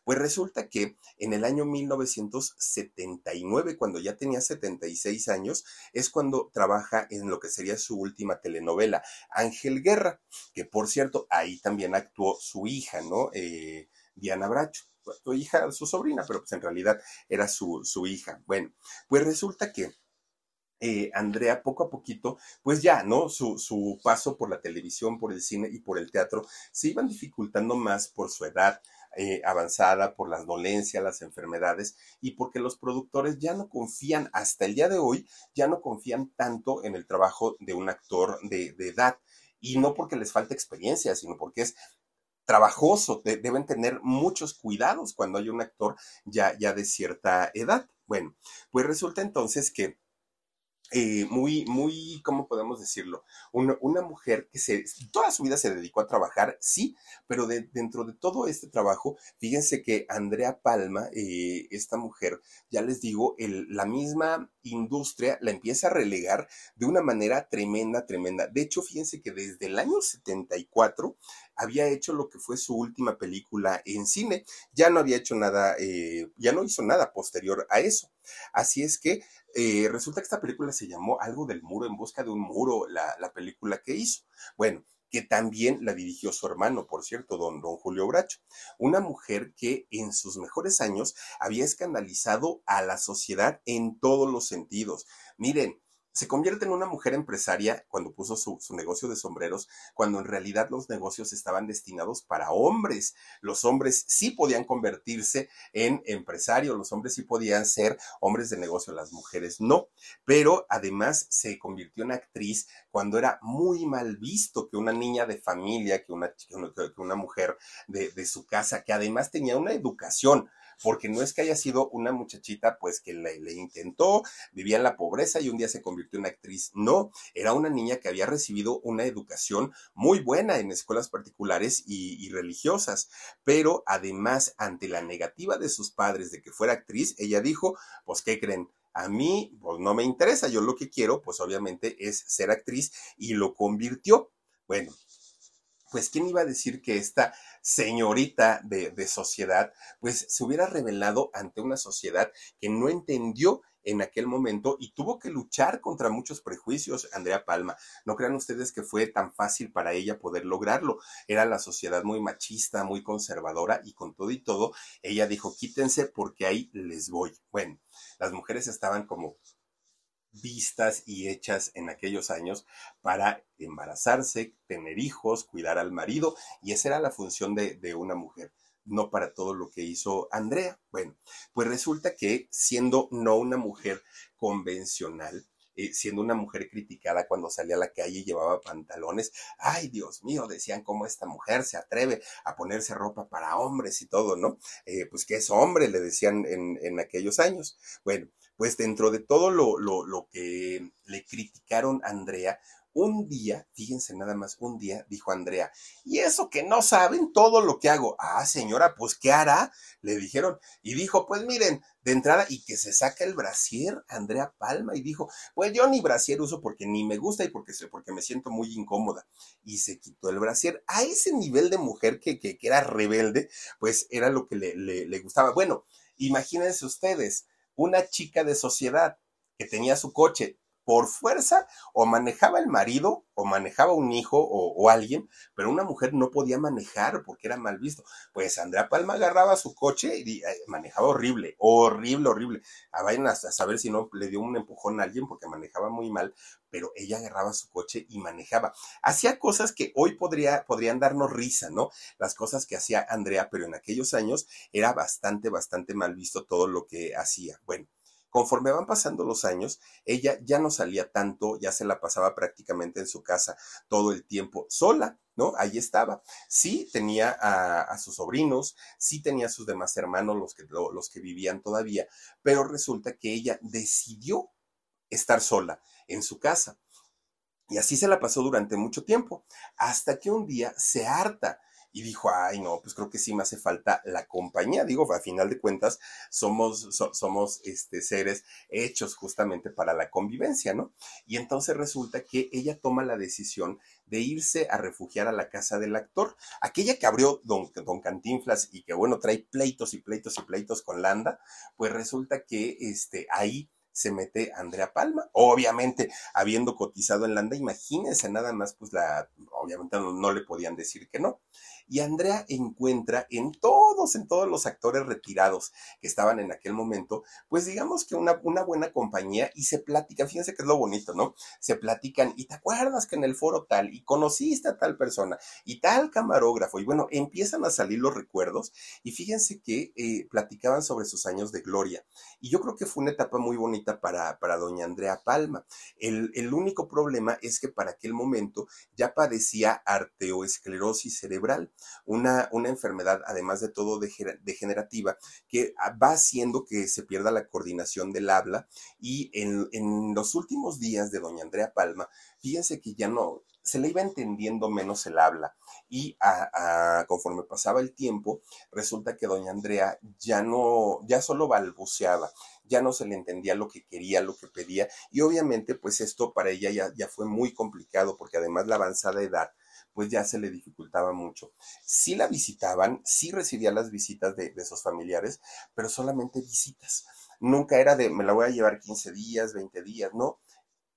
pues resulta que en el año 1979, cuando ya tenía 76 años, es cuando trabaja en lo que sería su última telenovela, Ángel Guerra, que por cierto, ahí también actuó su hija, ¿no? Eh, Diana Bracho su hija, su sobrina, pero pues en realidad era su, su hija. Bueno, pues resulta que eh, Andrea poco a poquito, pues ya, ¿no? Su, su paso por la televisión, por el cine y por el teatro se iban dificultando más por su edad, eh, avanzada, por las dolencias, las enfermedades y porque los productores ya no confían, hasta el día de hoy, ya no confían tanto en el trabajo de un actor de, edad. Y no porque les falte experiencia, sino porque es trabajoso, de, deben tener muchos cuidados cuando hay un actor ya, ya de cierta edad. Bueno, pues resulta entonces que eh, muy, muy, ¿cómo podemos decirlo? Una, mujer que se, toda su vida se dedicó a trabajar, sí, pero de, dentro de todo este trabajo, fíjense que Andrea Palma, eh, esta mujer, ya les digo, la misma industria la empieza a relegar de una manera tremenda, tremenda. De hecho, fíjense que desde el año 74 había hecho lo que fue su última película en cine, ya no había hecho nada, eh, ya no hizo nada posterior a eso. Así es que eh, resulta que esta película se llamó Algo del muro, en busca de un muro, la, la película que hizo. Bueno, que también la dirigió su hermano, por cierto, don, don Julio Bracho. Una mujer que en sus mejores años había escandalizado a la sociedad en todos los sentidos. Miren, se convierte en una mujer empresaria cuando puso su, su, negocio de sombreros, cuando en realidad los negocios estaban destinados para hombres. Los hombres sí podían convertirse en empresarios, los hombres sí podían ser hombres de negocio, las mujeres no. Pero además se convirtió en actriz cuando era muy mal visto que una niña de familia, que una, que una mujer de, de su casa, que además tenía una educación, porque no es que haya sido una muchachita pues que le, intentó, vivía en la pobreza y un día se convirtió en actriz. No, era una niña que había recibido una educación muy buena en escuelas particulares y, y religiosas, pero además ante la negativa de sus padres de que fuera actriz, ella dijo, pues ¿qué creen? A mí, pues no me interesa, yo lo que quiero, pues obviamente es ser actriz y lo convirtió. Bueno, pues quién iba a decir que esta señorita de, de, sociedad, pues se hubiera revelado ante una sociedad que no entendió en aquel momento y tuvo que luchar contra muchos prejuicios, Andrea Palma. No crean ustedes que fue tan fácil para ella poder lograrlo. Era la sociedad muy machista, muy conservadora y con todo y todo, ella dijo, quítense porque ahí les voy. Bueno, las mujeres estaban como vistas y hechas en aquellos años para embarazarse, tener hijos, cuidar al marido, y esa era la función de, de, una mujer, no para todo lo que hizo Andrea. Bueno, pues resulta que siendo no una mujer convencional, eh, siendo una mujer criticada cuando salía a la calle y llevaba pantalones. Ay, Dios mío, decían cómo esta mujer se atreve a ponerse ropa para hombres y todo, ¿no? Eh, pues que es hombre, le decían en, en aquellos años. Bueno, pues dentro de todo lo, lo, lo que le criticaron a Andrea, un día, fíjense nada más, un día dijo Andrea, y eso que no saben todo lo que hago. Ah, señora, pues ¿qué hará? Le dijeron. Y dijo, pues miren, de entrada, y que se saca el brasier, Andrea Palma, y dijo, pues yo ni brasier uso porque ni me gusta y porque, porque me siento muy incómoda. Y se quitó el brasier. A ese nivel de mujer que, que, que era rebelde, pues era lo que le, le, le gustaba. Bueno, imagínense ustedes, una chica de sociedad que tenía su coche por fuerza o manejaba el marido o manejaba un hijo o, alguien, pero una mujer no podía manejar porque era mal visto. Pues Andrea Palma agarraba su coche y eh, manejaba horrible, horrible, horrible. A vayan a saber si no le dio un empujón a alguien porque manejaba muy mal, pero ella agarraba su coche y manejaba. Hacía cosas que hoy podría, podrían darnos risa, ¿no? Las cosas que hacía Andrea, pero en aquellos años era bastante, bastante mal visto todo lo que hacía. Bueno. Conforme van pasando los años, ella ya no salía tanto, ya se la pasaba prácticamente en su casa todo el tiempo sola, ¿no? Ahí estaba. Sí tenía a, sus sobrinos, sí tenía a sus demás hermanos, los que, lo, los que vivían todavía, pero resulta que ella decidió estar sola en su casa. Y así se la pasó durante mucho tiempo, hasta que un día se harta y dijo, ay, no, pues creo que sí me hace falta la compañía. Digo, a final de cuentas, somos, so, somos este, seres hechos justamente para la convivencia, ¿no? Y entonces resulta que ella toma la decisión de irse a refugiar a la casa del actor, aquella que abrió Don, Don Cantinflas y que, bueno, trae pleitos y pleitos y pleitos con Landa, pues resulta que este, ahí se mete Andrea Palma, obviamente habiendo cotizado en Landa, imagínense nada más, pues la, obviamente no, no le podían decir que no. Y Andrea encuentra en todos, en todos los actores retirados que estaban en aquel momento, pues digamos que una, buena compañía y se platican, fíjense que es lo bonito, ¿no? Se platican y te acuerdas que en el foro tal y conociste a tal persona y tal camarógrafo y bueno, empiezan a salir los recuerdos y fíjense que eh, platicaban sobre sus años de gloria. Y yo creo que fue una etapa muy bonita para, para doña Andrea Palma. El, el único problema es que para aquel momento ya padecía arteoesclerosis cerebral una, una enfermedad, además de todo degenerativa, que va haciendo que se pierda la coordinación del habla. Y en, en los últimos días de doña Andrea Palma, fíjense que ya no, se le iba entendiendo menos el habla. Y a, conforme pasaba el tiempo, resulta que doña Andrea ya no, ya solo balbuceaba, ya no se le entendía lo que quería, lo que pedía. Y obviamente pues esto para ella ya, ya fue muy complicado porque además la avanzada edad pues ya se le dificultaba mucho. Sí la visitaban, sí recibía las visitas de, de sus familiares, pero solamente visitas. Nunca era de me la voy a llevar 15 días, 20 días, no.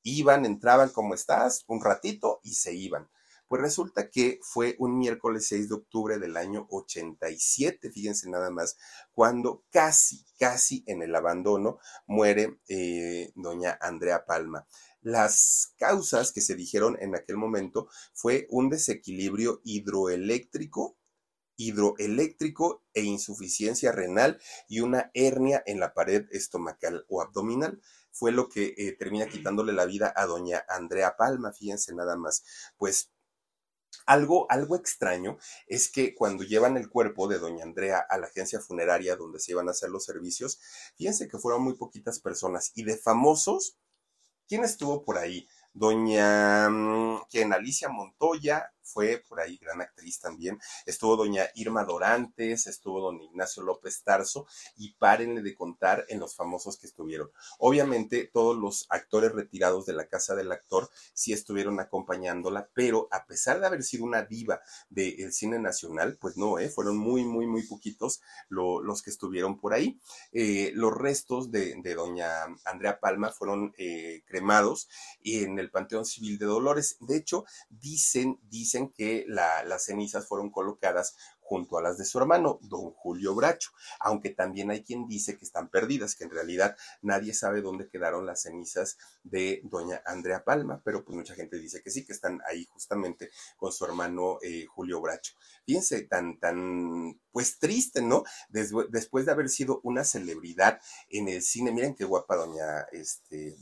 Iban, entraban como estás, un ratito y se iban. Pues resulta que fue un miércoles 6 de octubre del año 87, fíjense nada más, cuando casi, casi en el abandono muere eh, doña Andrea Palma. Las causas que se dijeron en aquel momento fue un desequilibrio hidroeléctrico, hidroeléctrico e insuficiencia renal y una hernia en la pared estomacal o abdominal. Fue lo que eh, termina quitándole la vida a doña Andrea Palma, fíjense nada más. Pues algo, algo extraño es que cuando llevan el cuerpo de doña Andrea a la agencia funeraria donde se iban a hacer los servicios, fíjense que fueron muy poquitas personas y de famosos, ¿Quién estuvo por ahí? Doña, mm, quien Alicia Montoya, fue por ahí gran actriz también. Estuvo doña Irma Dorantes, estuvo don Ignacio López Tarso y párenle de contar en los famosos que estuvieron. Obviamente todos los actores retirados de la casa del actor sí estuvieron acompañándola, pero a pesar de haber sido una diva del cine nacional, pues no, ¿eh? fueron muy, muy, muy poquitos lo, los que estuvieron por ahí. Eh, los restos de, de, doña Andrea Palma fueron eh, cremados en el Panteón Civil de Dolores. De hecho, dicen, dicen que la, las cenizas fueron colocadas junto a las de su hermano, don Julio Bracho, aunque también hay quien dice que están perdidas, que en realidad nadie sabe dónde quedaron las cenizas de doña Andrea Palma, pero pues mucha gente dice que sí, que están ahí justamente con su hermano eh, Julio Bracho. Fíjense, tan, tan, pues triste, ¿no? Des después de haber sido una celebridad en el cine, miren qué guapa doña, este,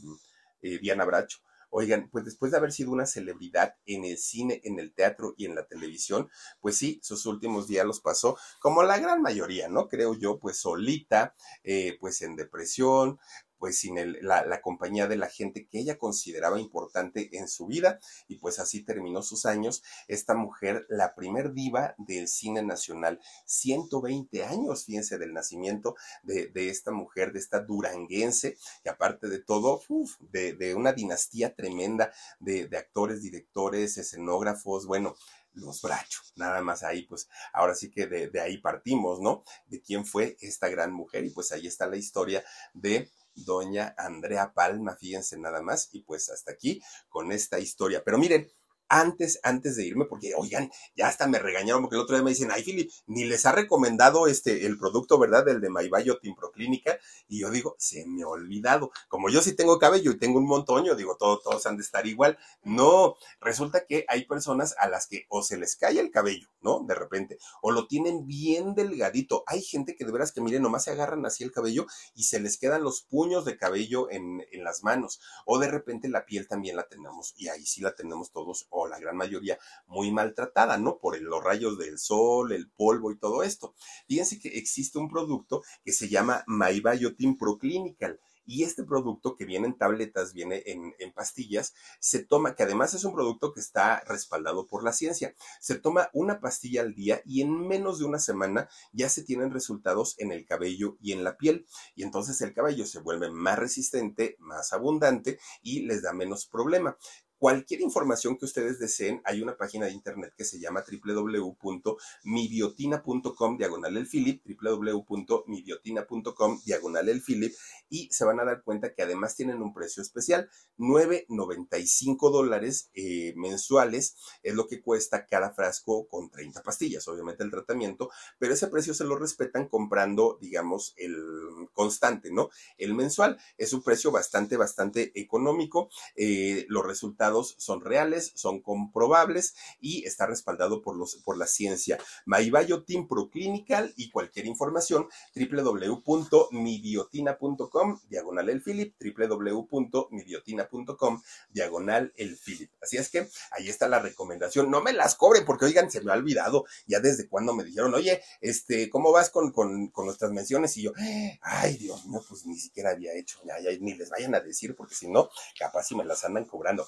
eh, Diana Bracho. Oigan, pues después de haber sido una celebridad en el cine, en el teatro y en la televisión, pues sí, sus últimos días los pasó, como la gran mayoría, ¿no? Creo yo, pues solita, eh, pues en depresión, pues sin la, la, compañía de la gente que ella consideraba importante en su vida y pues así terminó sus años esta mujer, la primer diva del cine nacional, 120 años, fíjense, del nacimiento de, de esta mujer, de esta duranguense, y aparte de todo, uf, de, de, una dinastía tremenda de, de actores, directores, escenógrafos, bueno, los brachos, nada más ahí, pues ahora sí que de, de, ahí partimos, ¿no? De quién fue esta gran mujer y pues ahí está la historia de doña Andrea Palma, fíjense nada más, y pues hasta aquí con esta historia. Pero miren, antes, antes de irme, porque oigan, ya hasta me regañaron porque el otro día me dicen, ay, Philip, ni les ha recomendado este, el producto, ¿verdad? Del de Maybayo Timproclínica. Y yo digo, se me ha olvidado. Como yo sí tengo cabello y tengo un montón, yo digo, todos, todos han de estar igual. No, resulta que hay personas a las que o se les cae el cabello, ¿no? De repente, o lo tienen bien delgadito. Hay gente que de veras que, miren, nomás se agarran así el cabello y se les quedan los puños de cabello en, en las manos. O de repente la piel también la tenemos y ahí sí la tenemos todos o la gran mayoría muy maltratada, ¿no? Por los rayos del sol, el polvo y todo esto. Fíjense que existe un producto que se llama MyBiotin Proclinical y este producto que viene en tabletas, viene en, en, pastillas, se toma, que además es un producto que está respaldado por la ciencia. Se toma una pastilla al día y en menos de una semana ya se tienen resultados en el cabello y en la piel. Y entonces el cabello se vuelve más resistente, más abundante y les da menos problema. Cualquier información que ustedes deseen, hay una página de internet que se llama www.mibiotina.com diagonal el Philip, www.mibiotina.com diagonal el Philip, y se van a dar cuenta que además tienen un precio especial, 9.95 dólares eh, mensuales es lo que cuesta cada frasco con 30 pastillas, obviamente el tratamiento, pero ese precio se lo respetan comprando, digamos, el constante, ¿no? El mensual es un precio bastante, bastante económico, eh, los resultados son reales, son comprobables y está respaldado por, los, por la ciencia. Maibayo Team Proclinical y cualquier información www.mibiotina.com diagonal el Philip, www.mibiotina.com diagonal el Philip. Así es que ahí está la recomendación. No me las cobren porque, oigan, se me ha olvidado ya desde cuando me dijeron, oye, este, ¿cómo vas con, con, con nuestras menciones? Y yo, ay, Dios mío, pues ni siquiera había hecho, ni les vayan a decir porque si no, capaz si me las andan cobrando.